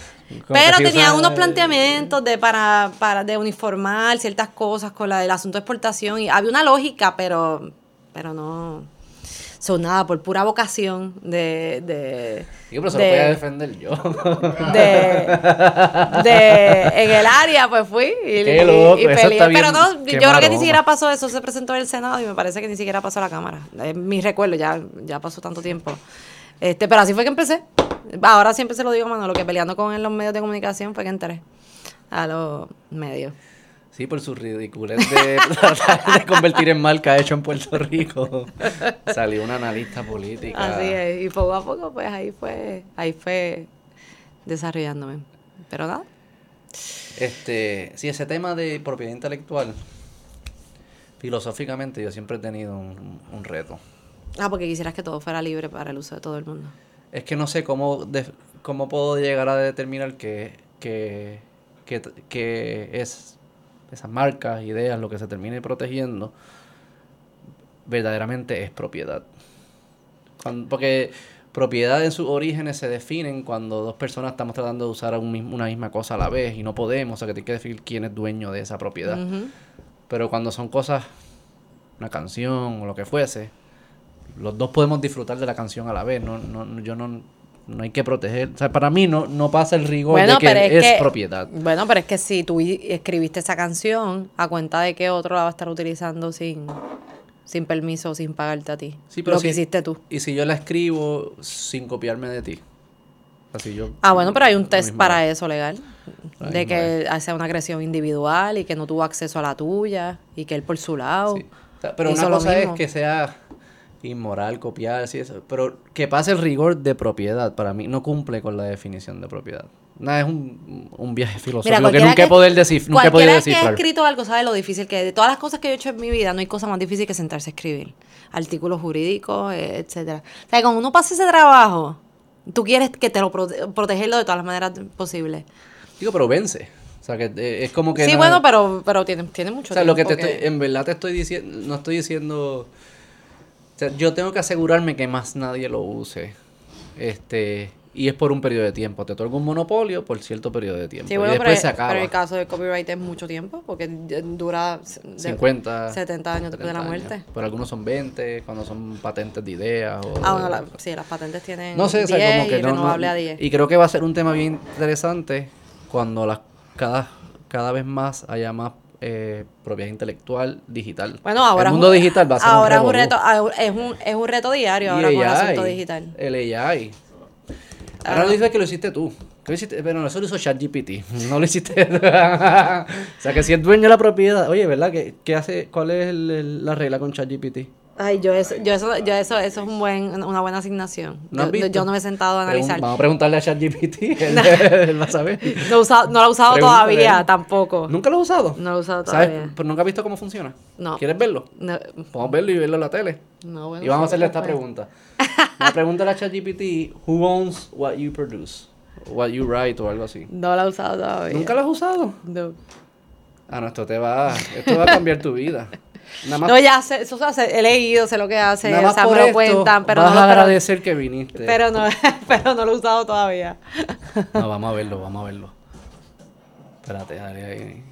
Pero usa- unos planteamientos de para, para de uniformar ciertas cosas con la del asunto de exportación y había una lógica, pero pero no son nada por pura vocación de de Digo, pero se de- lo voy a defender yo. de, de- en el área pues fui y, Qué y- loco, y eso peleé. está bien, pero no qué yo creo que ni siquiera pasó eso se presentó en el senado y me parece que ni siquiera pasó a la cámara es mi recuerdo ya ya pasó tanto tiempo este pero así fue que empecé ahora siempre se lo digo mano lo que peleando con los medios de comunicación fue que entré a los medios Sí, por su ridiculez de tratar de convertir en marca hecho en Puerto Rico. Salió una analista política. así es y poco a poco pues ahí fue ahí fue desarrollándome pero nada Este, sí, ese tema de propiedad intelectual, filosóficamente yo siempre he tenido un, un reto. Ah porque quisieras que todo fuera libre para el uso de todo el mundo Es que no sé cómo, de- cómo puedo llegar a determinar que, que, que, que es esas marcas, ideas, lo que se termine protegiendo, verdaderamente es propiedad. Porque propiedad en sus orígenes se definen cuando dos personas estamos tratando de usar un mismo- una misma cosa a la vez y no podemos, o sea que hay que definir quién es dueño de esa propiedad. Pero cuando son cosas, una canción o lo que fuese, los dos podemos disfrutar de la canción a la vez. No, no, yo no, no hay que proteger. O sea, para mí no, no pasa el rigor de que es, propiedad. Bueno, pero es que si tú escribiste esa canción, a cuenta de que otro la va a estar utilizando sin, sin permiso o sin pagarte a ti. Sí, pero lo si- que hiciste tú. Y si yo la escribo sin copiarme de ti. Así yo. Ah, bueno, pero hay un test para eso legal. De que sea una agresión individual y que no tuvo acceso a la tuya y que él por su lado. Sí. O sea, pero una lo cosa es que sea inmoral copiar, sí, eso. Pero que pase el rigor de propiedad, para mí, no cumple con la definición de propiedad. Nada, es un, un viaje filosófico que cualquiera nunca he podido descif- nunca he podido que ha descifrar. escrito algo sabe lo difícil que es. De todas las cosas que yo he hecho en mi vida, no hay cosa más difícil que sentarse a escribir. Artículos jurídicos, eh, etcétera. O sea, cuando uno pasa ese trabajo, tú quieres que te lo prote- protegerlo de todas las maneras posibles. Digo, pero vence. O sea, que eh, es como que... Sí, no- bueno, pero, pero tiene, tiene mucho O sea, lo que te tiempo estoy, en verdad te estoy diciendo, no estoy diciendo... O sea, yo tengo que asegurarme que más nadie lo use. Este... Y es por un periodo de tiempo. Te otorgo un monopolio por cierto periodo de tiempo. Sí, y después pero, se acaba. pero el caso del copyright es mucho tiempo, porque dura de- 50, 70 años después de la 30 años. muerte. Pero algunos son 20, cuando son patentes de ideas. O Ah, bueno, de- la- sí, las patentes tienen no sé, o 10 sea, como que y no, no- renovable a 10. Y creo que va a ser un tema bien interesante cuando las cada, cada vez más haya más eh, propiedad intelectual digital. Bueno, ahora el mundo un- digital va a ser ahora un es un revolú. reto, ah, es un, es un reto diario ahora Y con el AI, asunto digital. El AI. Ahora Ah. no dices que lo hiciste tú. Que lo hiciste, pero no, eso lo hizo ChatGPT. No lo hiciste. o sea que si es dueño de la propiedad. Oye, ¿verdad? ¿Qué, qué hace? ¿Cuál es el- el- la regla con ChatGPT? Ay, yo eso, yo eso, yo eso, eso es un buen, una buena asignación. ¿No yo, yo no me he sentado a analizar. Vamos a preguntarle a ChatGPT. Él, él va a saber. No, usado- no lo he usado Pregúntale. todavía, tampoco. ¿Nunca lo has usado? No lo he usado ¿Sabes? todavía. Pero nunca has visto cómo funciona. No. ¿Quieres verlo? No, Podemos verlo y verlo en la tele. no, bueno, y vamos a hacerle esta después. pregunta. La pregunta la ChatGPT, who owns what you produce? What you write o algo así. No lo he usado todavía. ¿Nunca lo has usado? No. Ah, no, esto te va, esto va a cambiar tu vida. Nada más, No, ya sé, eso se hace, he leído, sé lo que hace, nada o más sea, por me lo esto cuentan, pero vas no, a agradecer que viniste. pero no, pero no lo he usado todavía. No, vamos a verlo, vamos a verlo. Espérate, dale ahí.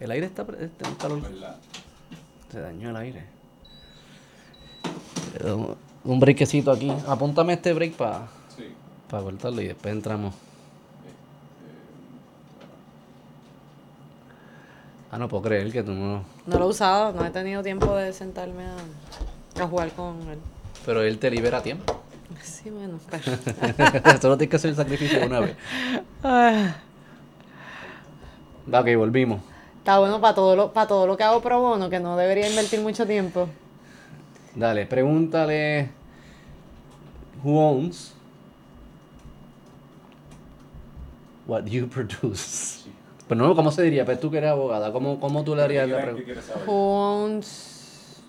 El aire está, está un calor. Se dañó el aire. Un- Un breakcito aquí. Apúntame este break para Sí. cortarlo y después entramos. Ah, no puedo creer que tú no. No lo he usado, no he tenido tiempo de sentarme a, a jugar con él. Pero él te libera tiempo. Sí, bueno, pues. Solo tienes que hacer el sacrificio una vez. Ah, Va, ok, volvimos. Está bueno para todo, lo, para todo lo que hago pro bono, que no debería invertir mucho tiempo. Dale, pregúntale. Who owns what you produce? Pero no, ¿cómo se diría? Pero tú que eres abogada, ¿cómo, cómo tú le harías la pregunta? Who's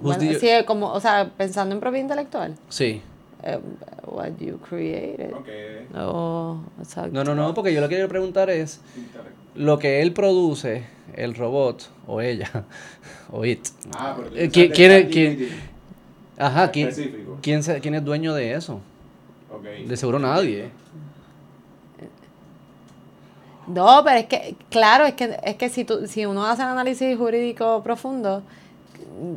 Bueno, sí, como, o sea, pensando en propiedad intelectual. Sí. eh, what you created. Ok. Oh, exacto. No, no, no, porque yo lo que quiero preguntar es lo que él produce, el robot, o ella, o it. Ah, pero tú Eh, ¿quién- quién quién- Ajá, ¿quién, quién, se- quién es dueño de eso? Ok. De seguro nadie. No, pero es que, claro, es que, es que si, tú, si uno hace un análisis jurídico profundo,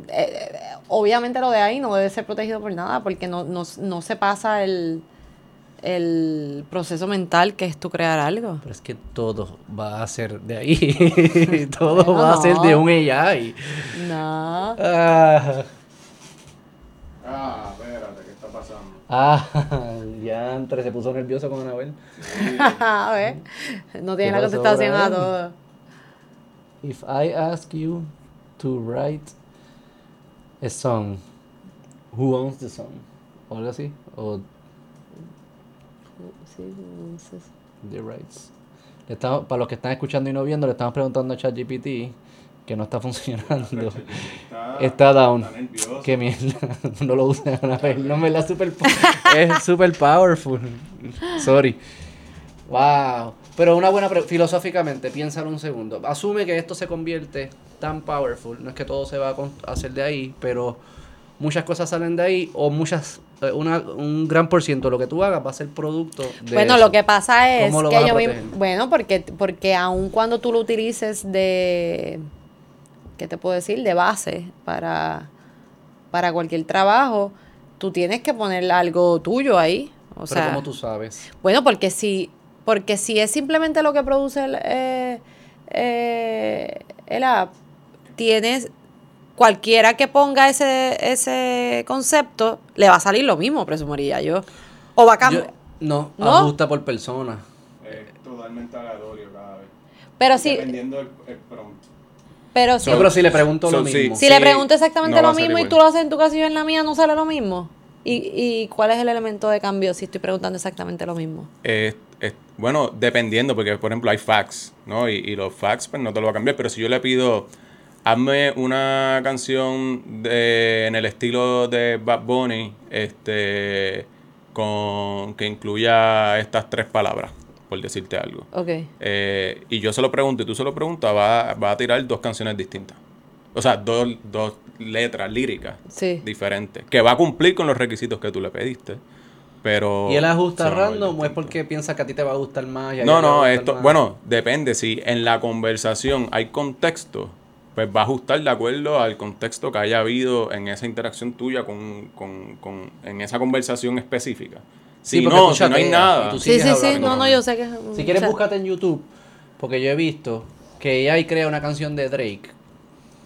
eh, eh, obviamente lo de ahí no debe ser protegido por nada, porque no, no, no se pasa el, el proceso mental que es tú crear algo. Pero es que todo va a ser de ahí. todo Bueno, va a ser de no. un AI. No. Ah, Ah, espérate, ¿qué está pasando? Ah, ya entre se puso nervioso con Anabel. A ver, no tiene ¿Qué la contestación a todo. If I ask you to write a song, who owns the song? O algo así. O Sí, the rights. Le estamos, para los que están escuchando y no viendo, le estamos preguntando a ChatGPT que no está funcionando. Está, Está down. Está. Qué mierda. No lo usen a vez. No me la super Es super powerful. Sorry. Wow. Pero una buena filosóficamente, piénsalo un segundo. Asume que esto se convierte tan powerful. No es que todo se va a hacer de ahí, pero muchas cosas salen de ahí o muchas eh, una, un gran por ciento de lo que tú hagas va a ser producto de Bueno, eso. lo que pasa es ¿Cómo lo que yo bueno, porque porque aun cuando tú lo utilices de ¿qué te puedo decir? de base para para cualquier trabajo, tú tienes que poner algo tuyo ahí, o Pero sea, como tú sabes. bueno, porque si porque si es simplemente lo que produce el, eh, eh, el app, tienes cualquiera que ponga ese ese concepto le va a salir lo mismo, presumiría yo. O va a cambiar. no, ¿No? ajusta por persona. Es totalmente aleatorio cada vez. Pero si, Dependiendo del el prompt. Pero si, No, pero si le pregunto so, lo sí. mismo. si le pregunto exactamente no lo mismo y igual. tú lo haces en tu caso y yo en la mía, ¿no sale lo mismo? ¿Y, y cuál es el elemento de cambio si estoy preguntando exactamente lo mismo? Eh, eh, bueno, dependiendo, porque por ejemplo hay fax, ¿no? Y, y los fax, pues no te lo va a cambiar. Pero si yo le pido, hazme una canción de, en el estilo de Bad Bunny, este, con, que incluya estas tres palabras, por decirte algo. Ok. Eh, y yo se lo pregunto y tú se lo preguntas, va, va a tirar dos canciones distintas. O sea, dos, dos letras líricas Sí. diferentes. Que va a cumplir con los requisitos que tú le pediste. Pero. ¿Y él ajusta random o es porque piensa que a ti te va a gustar más? y a No, no, esto. más? Bueno, depende. Si en la conversación hay contexto, pues va a ajustar de acuerdo al contexto que haya habido en esa interacción tuya con, con, con en esa conversación espífica. Sí, Si porque no, tú si no hay nada. tú Sí, sí, sí. No, no, yo sé que Si quieres, o sea, búscate en YouTube, porque yo he visto que ella ahí crea una canción de Drake.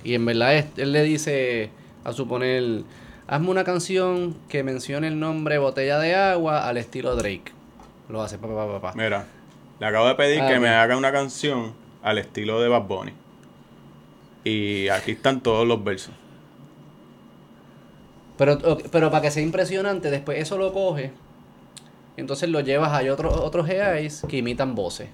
Y en verdad es- él le dice, a suponer, hazme una canción que mencione el nombre botella de agua al estilo Drake. Lo hace, pa, pa, pa, pa. Mira, le acabo de pedir Ah, que ok. me haga una canción al estilo de Bad Bunny. Y aquí están todos los versos. Pero, pero para que sea impresionante, después eso lo coge. Entonces lo llevas a otros otros AIs que imitan voces.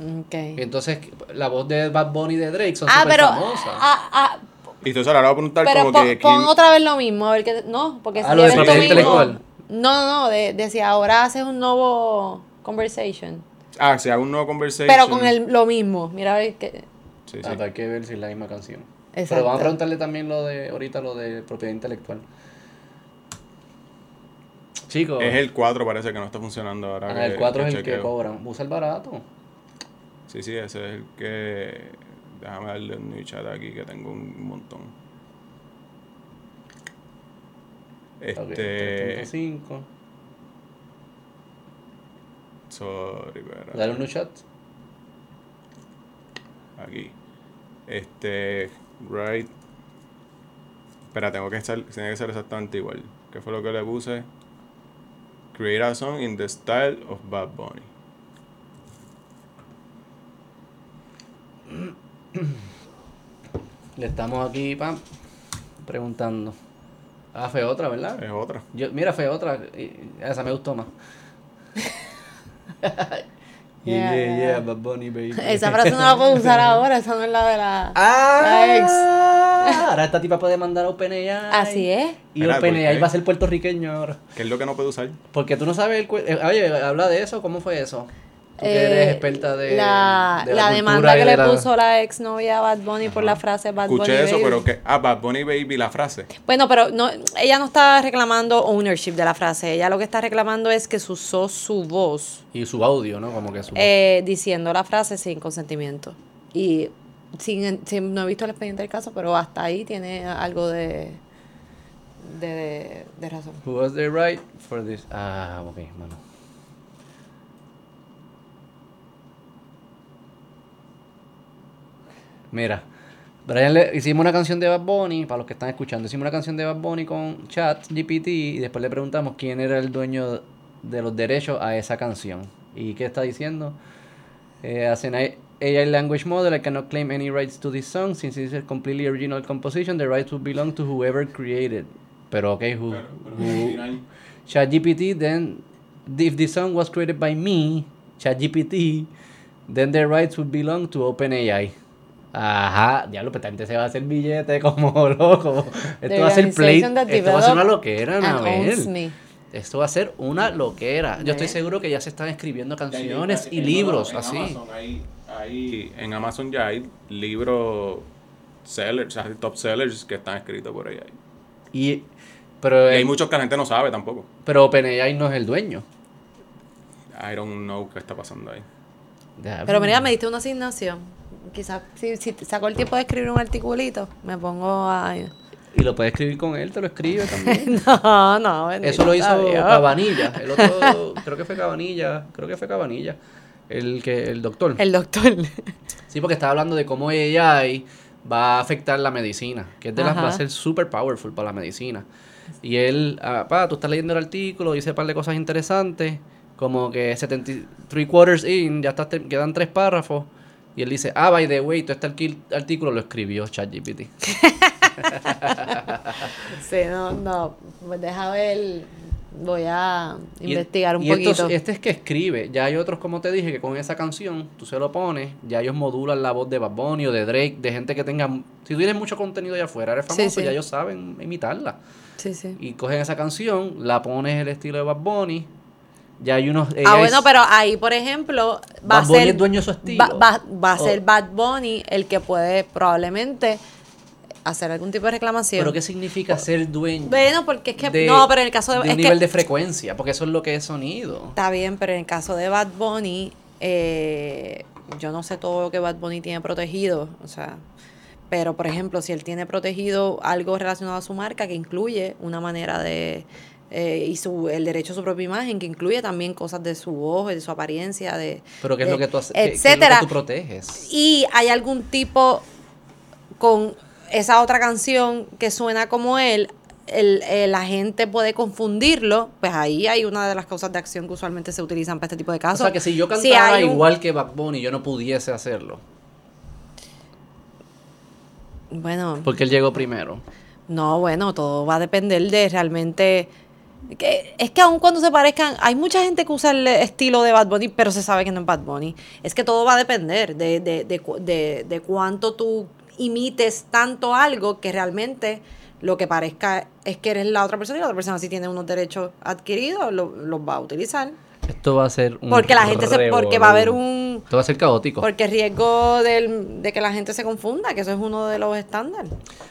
Ok. Y entonces la voz de Bad Bunny y de Drake son Ah, súper pero. famosas. ah, ah, Y entonces ahora voy a preguntar pero como pon, que... pon quién- otra vez lo mismo, a ver qué. No, porque si Ah, lo de eres tú propiedad mismo. intelectual. No, no, de, de si ahora haces un nuevo conversation. Ah, si hago un nuevo conversation. Pero con el, lo mismo. Mira, a ver qué. Sí, sí. Ah, hay que ver si es la misma canción. Exacto. Pero vamos a preguntarle también lo de ahorita lo de propiedad intelectual. Chicos, Es el 4, parece que no está funcionando ahora. ah, el 4 es el que cobran. Usa el barato. Sí, sí, ese es el que. Déjame darle un new chat aquí que tengo un montón. Este. 3.5. Sorry, pero. Dale un new chat. Aquí. Este, right. Espera, tengo que ser, tiene que ser exactamente igual. ¿Qué fue lo que le puse? Create a song in the style of Bad Bunny. Le estamos aquí, pam, preguntando. Ah, fue otra, ¿verdad? Es otra. Yo, mira, fue otra. Esa me gustó más. yeah, Yeah, yeah, yeah. Bad Bunny, baby. Esa frase no la puedo usar ahora, esa no es la de la, ¡Ah! la ex. Ahora esta tipa puede mandar a OpenAI. Así es. Y Mira, ¿por OpenAI va a ser puertorriqueño ahora. ¿Qué es lo que no puede usar? Porque tú no sabes el... eh, Oye, habla de eso. ¿Cómo fue eso? Tú que Eh, eres experta de la, de la cultura demanda que de le la- puso la ex novia a Bad Bunny por la frase Bad Bunny. Escuché eso, baby. pero que. Ah, Bad Bunny Baby, la frase. Bueno, pero no, ella no está reclamando ownership de la frase. Ella lo que está reclamando es que se usó su voz Y su audio, ¿no? Como que su... eh, diciendo la frase sin consentimiento. Y sin, sin- no he visto el expediente del caso, pero hasta ahí tiene algo de, de, de, de razón. Who was the right for this? Ah, ok, mano. Mira, Brian le hicimos una canción de Bad Bunny, para los que están escuchando, hicimos una canción de Bad Bunny con Chat GPT y después le preguntamos quién era el dueño de los derechos a esa canción. ¿Y qué está diciendo? Eh, an AI language model, I cannot claim any rights to this song since it's a completely original composition. The rights would belong to whoever created. Pero okay, who, who ChatGPT then if the song was created by me, ChatGPT, then the rights would belong to OpenAI. Ajá, diablo, pero esta gente se va a hacer billete como loco. Esto The va a ser play, esto va a ser una loquera, Anabel. Esto va a ser una loquera. Yo estoy seguro que ya se están escribiendo canciones y libros en así. Amazon hay- hay- en Amazon ya hay libros sellers, o sea, top sellers que están escritos por ahí. Y, pero, Y hay el- muchos que la gente no sabe tampoco. pero OpenAI no es el dueño. I don't know qué está pasando ahí. Pero mira, me diste una asignación. Quizás si, si saco el tiempo de escribir un articulito, me pongo a... Y lo puedes escribir con él, te lo escribe también. No, no, Eso lo hizo Dios. Cabanilla. El otro, creo que fue Cabanilla. Creo que fue Cabanilla. El que, el doctor. El doctor. Sí, porque estaba hablando de cómo AI va a afectar la medicina. Que es de las, va a ser super powerful para la medicina. Y él, ah, pa, tú estás leyendo el artículo, dice un par de cosas interesantes. Como que 73 quarters in, ya estás, te- quedan tres párrafos. Y él dice, ah, by the way, todo este artículo lo escribió ChatGPT. Sí, no, no. Pues deja ver. Voy a Y- investigar un y estos- poquito. este es que escribe. Ya hay otros, como te dije, que con esa canción tú se lo pones. Ya ellos modulan la voz de Bad Bunny o de Drake, de gente que tenga. Si tú tienes mucho contenido allá afuera, eres Sí, famoso, sí. ya ellos saben imitarla. Sí, sí. Y cogen esa canción, la pones el estilo de Bad Bunny. Ya hay unos. Ah, bueno, pero ahí, por ejemplo, va Bad a Bunny ser. es dueño de su estilo. Va, va- va a O- ser Bad Bunny el que puede probablemente hacer algún tipo de reclamación. Pero ¿qué significa ser dueño? Bueno, porque es que. de- no, pero en el caso de. de es un que- nivel de frecuencia, porque eso es lo que es sonido. Está bien, pero en el caso de Bad Bunny, eh, yo no sé todo lo que Bad Bunny tiene protegido, o sea, pero por ejemplo, si él tiene protegido algo relacionado a su marca que incluye una manera de eh, y su el derecho a su propia imagen que incluye también cosas de su voz, de su apariencia, de Pero ¿qué es de- lo que tú haces? ¿Qué- qué es lo que etcétera. tú proteges? Y hay algún tipo con esa otra canción que suena como él, el, eh, la gente puede confundirlo, pues ahí hay una de las causas de acción que usualmente se utilizan para este tipo de O casos. sea, que si yo Si cantara un- igual que Bad Bunny, yo no pudiese hacerlo. Bueno, Porque él llegó primero. no, bueno, todo va a depender de realmente... Que, es que aun cuando se parezcan, hay mucha gente que usa el estilo de Bad Bunny, pero se sabe que no es Bad Bunny. Es que todo va a depender de, de, de, de- de cuánto tú imites tanto algo que realmente lo que parezca es que eres la otra persona y la otra persona si tiene unos derechos adquiridos lo- los va a utilizar. Esto va a ser un Porque la gente se, porque va a haber un Esto va a ser caótico. porque el riesgo del- de que la gente se confunda, que eso es uno de los estándares.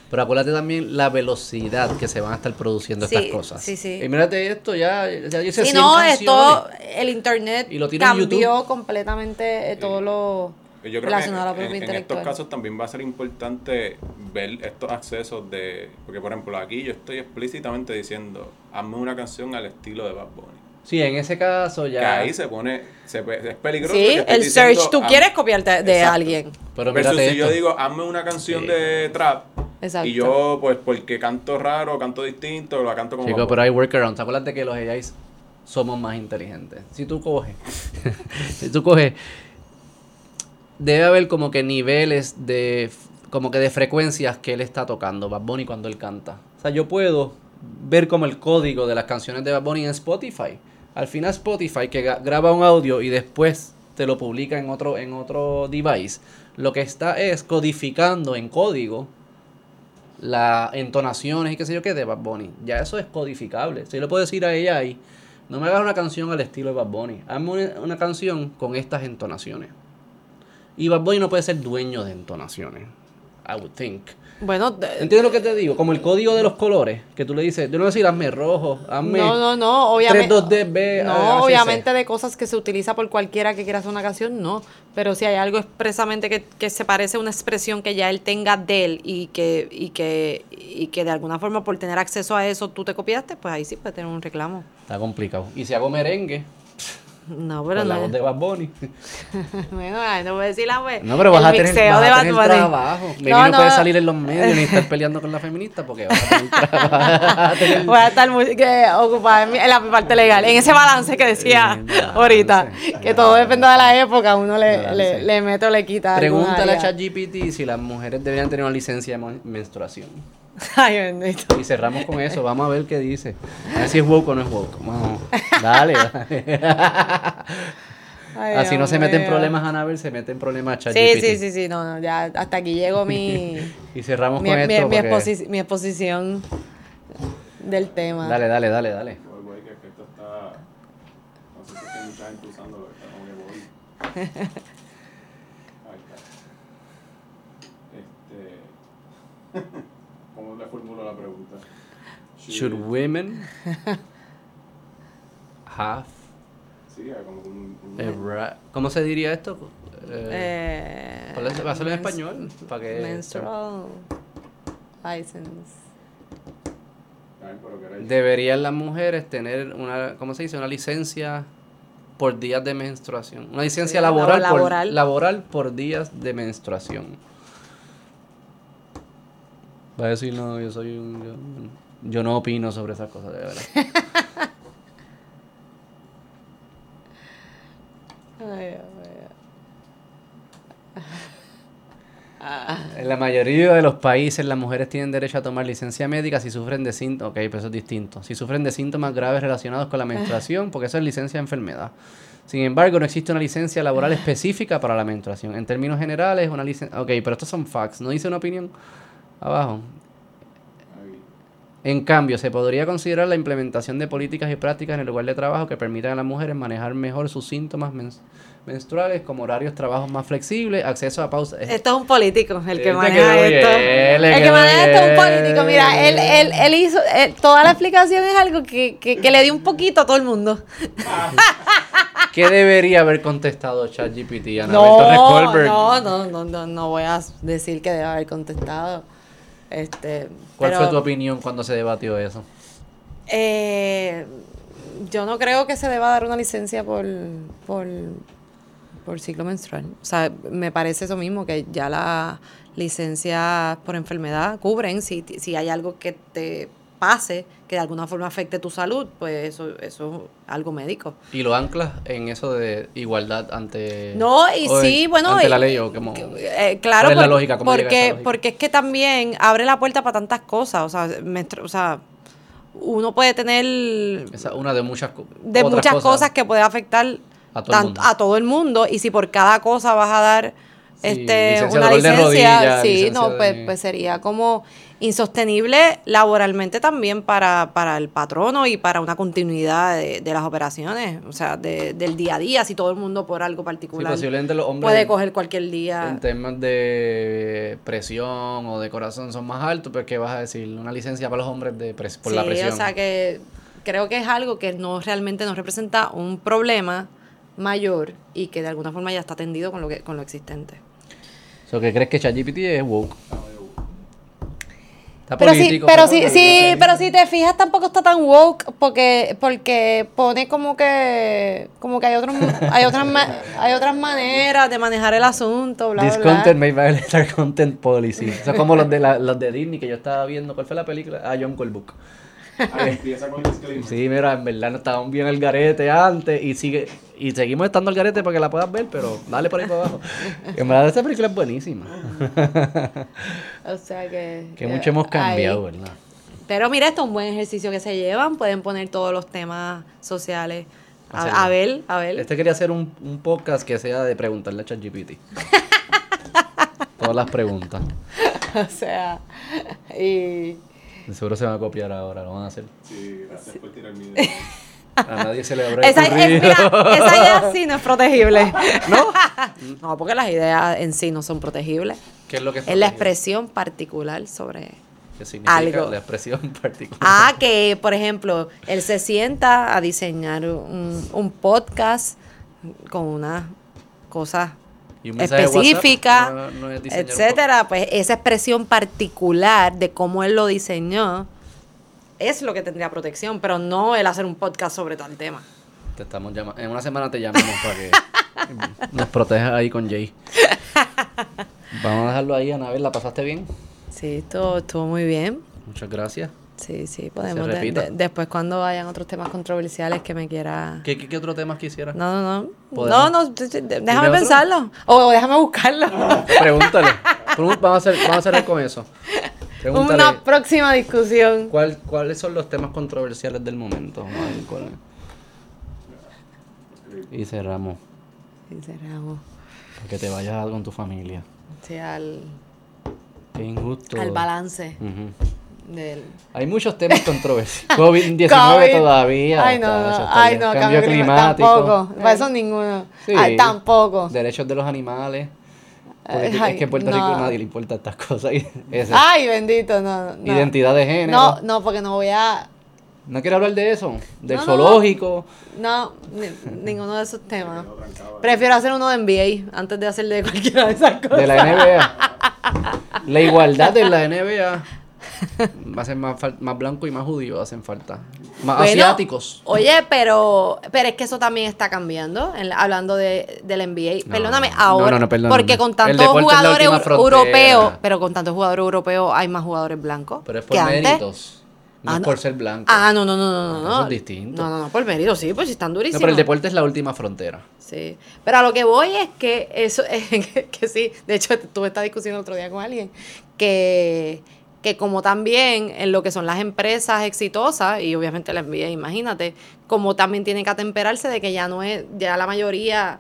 Pero acuérdate también la velocidad que se van a estar produciendo Sí, estas cosas. sí, sí. Y mírate esto, ya, ya hice Si 100 no, esto, el internet Y lo tiene en cambió YouTube. completamente eh, todo lo Yo creo que relacionado a la en, en estos casos también va a ser importante ver estos accesos de... Porque, por ejemplo, aquí yo estoy explícitamente diciendo, hazme una canción al estilo de Bad Bunny. Sí, en ese caso Que ya. ahí se pone, se, es peligroso. Sí, que el diciendo, search, tú quieres copiarte de exacto. alguien. Pero Versus si yo digo, hazme una canción Sí. de trap. Exacto. Y yo, pues, porque canto raro, canto distinto, la canto como. Chicos, Bad pero hay workarounds. Acuérdate que los AIs somos más inteligentes. Si tú coges, si tú coges, debe haber como que niveles de, como que de frecuencias que él está tocando, Bad Bunny cuando él canta. O sea, yo puedo ver como el código de las canciones de Bad Bunny en Spotify. Al final Spotify que graba un audio y después te lo publica en otro, en otro device, lo que está es codificando en código las entonaciones y qué sé yo qué de Bad Bunny. Ya eso es codificable. Si le puedo decir a ella ahí, no me hagas una canción al estilo de Bad Bunny, hazme una, una canción con estas entonaciones. Y Bad Bunny no puede ser dueño de entonaciones. I would think. Bueno, de- ¿Entiendes lo que te digo? Como el código de los colores, que tú le dices, yo no voy a decir hazme rojo, hazme no, no, no, obviamente. 3-2-D-B, No, ACC. obviamente de cosas que se utiliza por cualquiera que quiera hacer una canción, no. Pero si hay algo expresamente que, que se parece a una expresión que ya él tenga de él y que, y que, y que de alguna forma por tener acceso a eso tú te copiaste, pues ahí sí puede tener un reclamo. Está complicado. Y si hago merengue, No, pero con la no. voz de Bad Bunny. Bueno, no voy a decir la web. No, pero vas El a tener, vas a tener trabajo. Maybe No, no, no. puedes salir en los medios ni estar peleando con la feminista porque vas a tener trabajo. Tener- Voy a estar muy que, ocupada en, mi- en la parte legal, en ese balance que decía balance, ahorita, que todo balance. depende de la época, uno le, le, le mete o le quita. Pregúntale a. ChatGPT si las mujeres deberían tener una licencia de menstruación. Ay, bendito. Y cerramos con eso. Vamos a ver qué dice. A ver si es woke o no es woke. Vamos. Dale. dale. Ay, Así no se mete en mío. problemas Anabel, se mete en problemas Sí, ChatGPT. sí, sí, sí, no, no, ya hasta aquí llegó mi, Y cerramos mi, con mi- esto. mi porque- exposi- mi exposición del tema. Dale, dale, dale, dale. Este. ¿Cómo le formulo la pregunta? Should women have Sí, como un. un- a ra- ¿Cómo se diría esto? Eh, Eh, ¿cuál es- va a ser en mens- español? Para que Menstrual license. Deberían las mujeres tener una, ¿cómo se dice? Una licencia por días de menstruación. Una licencia Sí, laboral, Por, laboral. laboral por días de menstruación. Va a decir, no, yo soy un... Yo, yo no opino sobre esas cosas, de verdad. Ay, Dios mío. Ah, En la mayoría de los países las mujeres tienen derecho a tomar licencia médica si sufren de síntomas, eso es distinto, si sufren de síntomas graves relacionados con la menstruación, porque eso es licencia de enfermedad. Sin embargo, no existe una licencia laboral específica para la menstruación. En términos generales, una licencia... Ok, pero estos son facts, no dice una opinión abajo. En cambio, se podría considerar la implementación de políticas y prácticas en el lugar de trabajo que permitan a las mujeres manejar mejor sus síntomas mens- menstruales, como horarios de trabajo más flexibles, acceso a pausas... Esto es un político el que Él te maneja esto. bien, el que maneja esto es un político. Mira, él, él, él hizo. eh, toda la explicación es algo que, que, que le dio un poquito a todo el mundo. ¿Qué debería haber contestado ChatGPT? No, no, no, no, no, no voy a decir que debe haber contestado. Este, ¿Cuál pero, fue tu opinión cuando se debatió eso? eh, yo no creo que se deba dar una licencia por, por, por ciclo menstrual. O sea, me parece eso mismo, que ya las licencias por enfermedad cubren si, si hay algo que te pase que de alguna forma afecte tu salud, pues eso, eso es algo médico. ¿Y lo anclas en eso de igualdad ante... No, y en- sí, bueno. Ante la ley o como... eh, claro, ¿Cuál es la por- lógica? ¿Cómo llega a esa porque, lógica? porque es que también abre la puerta para tantas cosas. O sea, o sea uno puede tener Esa una de muchas, de otras muchas cosas. que puede afectar A todo el mundo. a todo el mundo. Y si por cada cosa vas a dar Sí, este licencia una licencia, rodilla, sí, licencia no, de- pues, pues sería como insostenible laboralmente también para, para el patrono y para una continuidad de, de las operaciones, o sea, de- del día a día, si todo el mundo por algo Sí, particular posiblemente los hombres puede coger cualquier día. en temas de presión o de corazón son más altos, pero ¿qué vas a decir? Una licencia para los hombres de pres- por la Sí, presión. o sea que creo que es algo que no realmente nos representa un problema mayor y que de alguna forma ya está atendido con lo que con lo existente. So, ¿Qué crees que ChatGPT es woke? Está Pero sí, pero sí, político, sí, pero si te fijas tampoco está tan woke porque porque pone como que como que hay otros hay otras ma- hay otras maneras de manejar el asunto, bla This bla. bla. content may violate our content policy. Eso es como los de, la, los de Disney que yo estaba viendo. ¿Cuál fue la película? Ah, John Book. Ah, empieza con disclaimer. Sí, mira, en verdad no estábamos bien al garete antes y sigue y seguimos estando al garete para que la puedas ver, pero dale por ahí para abajo. En verdad esta película es buenísima. O sea que Que mucho hemos ahí- cambiado, ¿verdad? Pero mira, esto es un buen ejercicio que se llevan, pueden poner todos los temas sociales. A, a ver, a ver. Este quería hacer un, un podcast que sea de preguntarle a ChatGPT. Todas las preguntas. O sea, y Seguro se van a copiar ahora, lo van a hacer. Sí, gracias por tirar mi idea. A nadie se le habrá esa, es- mira, esa idea sí no es protegible. ¿No? no, porque las ideas en sí no son protegibles. ¿Qué es lo que Es la protegido? expresión particular sobre... ¿Qué significa algo. la expresión particular? Ah, que por ejemplo, él se sienta a diseñar un, un podcast con unas cosas Y un mensaje de WhatsApp específicas, no- es etcétera, pues esa expresión particular de cómo él lo diseñó es lo que tendría protección, pero no el hacer un podcast sobre tal tema. Te estamos llamando. En una semana te llamamos para que nos protejas ahí con Jay. Vamos a dejarlo ahí, Anabel. ¿La pasaste bien? Sí, esto estuvo muy bien. Muchas gracias. Sí, sí, podemos. de- de- después, cuando hayan otros temas controversiales que me quiera. ¿Qué, qué, qué otro tema quisieras? No, no, no. No, no, déjame pensarlo. O déjame buscarlo. Pregúntale. Vamos a, hacer, vamos a cerrar con eso. Pregúntale. Una próxima discusión. ¿cuál- ¿Cuáles son los temas controversiales del momento? Es. Y cerramos. Y cerramos. Para que te vayas con tu familia. Sí, al, Qué injusto. al balance del. Hay muchos temas controversiales. COVID-19 COVID. todavía. Ay, no, no, ay, cambio, climático. Tampoco. Para Eh, eso ninguno. sí. Ay, tampoco. Derechos de los animales. Porque Ay, es que en Puerto no. Rico a nadie le importa estas cosas. Ay, bendito, no. no. Identidad de género. No, no, porque no voy a. No quiero hablar de eso. Del no, zoológico. No, ni- ninguno de esos temas. Prefiero hacer uno de NBA antes de hacer de cualquiera de esas cosas. De la NBA. La igualdad de la NBA. Va a ser más, más blanco y más judío hacen falta. Más Bueno, asiáticos. Oye, pero, pero es que eso también está cambiando, en hablando de, del NBA. No, Perdóname, no, ahora. no, no, perdóname. Porque con tantos jugadores europeos, pero con tantos jugadores europeos hay más jugadores blancos. Pero es que por antes. méritos. No Ah, es no. por ser blanco. Ah, no, no, no, no, no. Eso no. es distinto. No, no, no, por mérito, sí, pues están No, durísimos. pero el deporte es la última frontera. Sí, pero a lo que voy es que eso, que, que sí, de hecho tuve esta discusión el otro día con alguien, que, que como también en lo que son las empresas exitosas, y obviamente la NBA, imagínate, como también tiene que atemperarse de que ya no es, ya la mayoría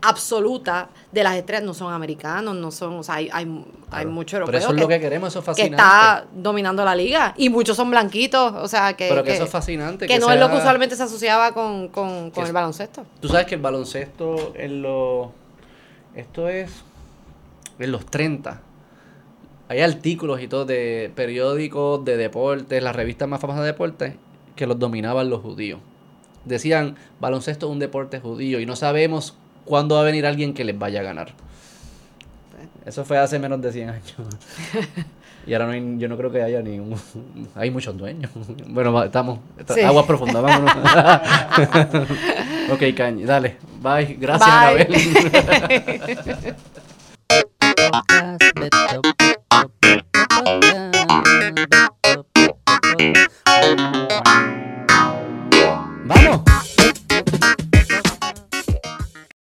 absoluta de las estrellas no son americanos, no son, o sea, hay, hay, hay Claro. muchos Pero eso es que, lo que queremos, eso es que fascinante. está dominando la liga, y muchos son blanquitos, o sea, que, Pero que que- eso es fascinante. que no es lo que usualmente se asociaba con, con, con el baloncesto. Tú sabes que el baloncesto en los... Esto es en los 30. Hay artículos y todo de periódicos, de deportes, las revistas más famosas de deportes, que los dominaban los judíos. Decían, baloncesto es un deporte judío y no sabemos cuándo va a venir alguien que les vaya a ganar. Eso fue hace menos de 100 años. Y ahora no hay, yo no creo que haya ni un... Hay muchos dueños. Bueno, estamos... Sí. Aguas profundas, vámonos. ok, Cañi, dale. Bye. Gracias, Bye. Anabel.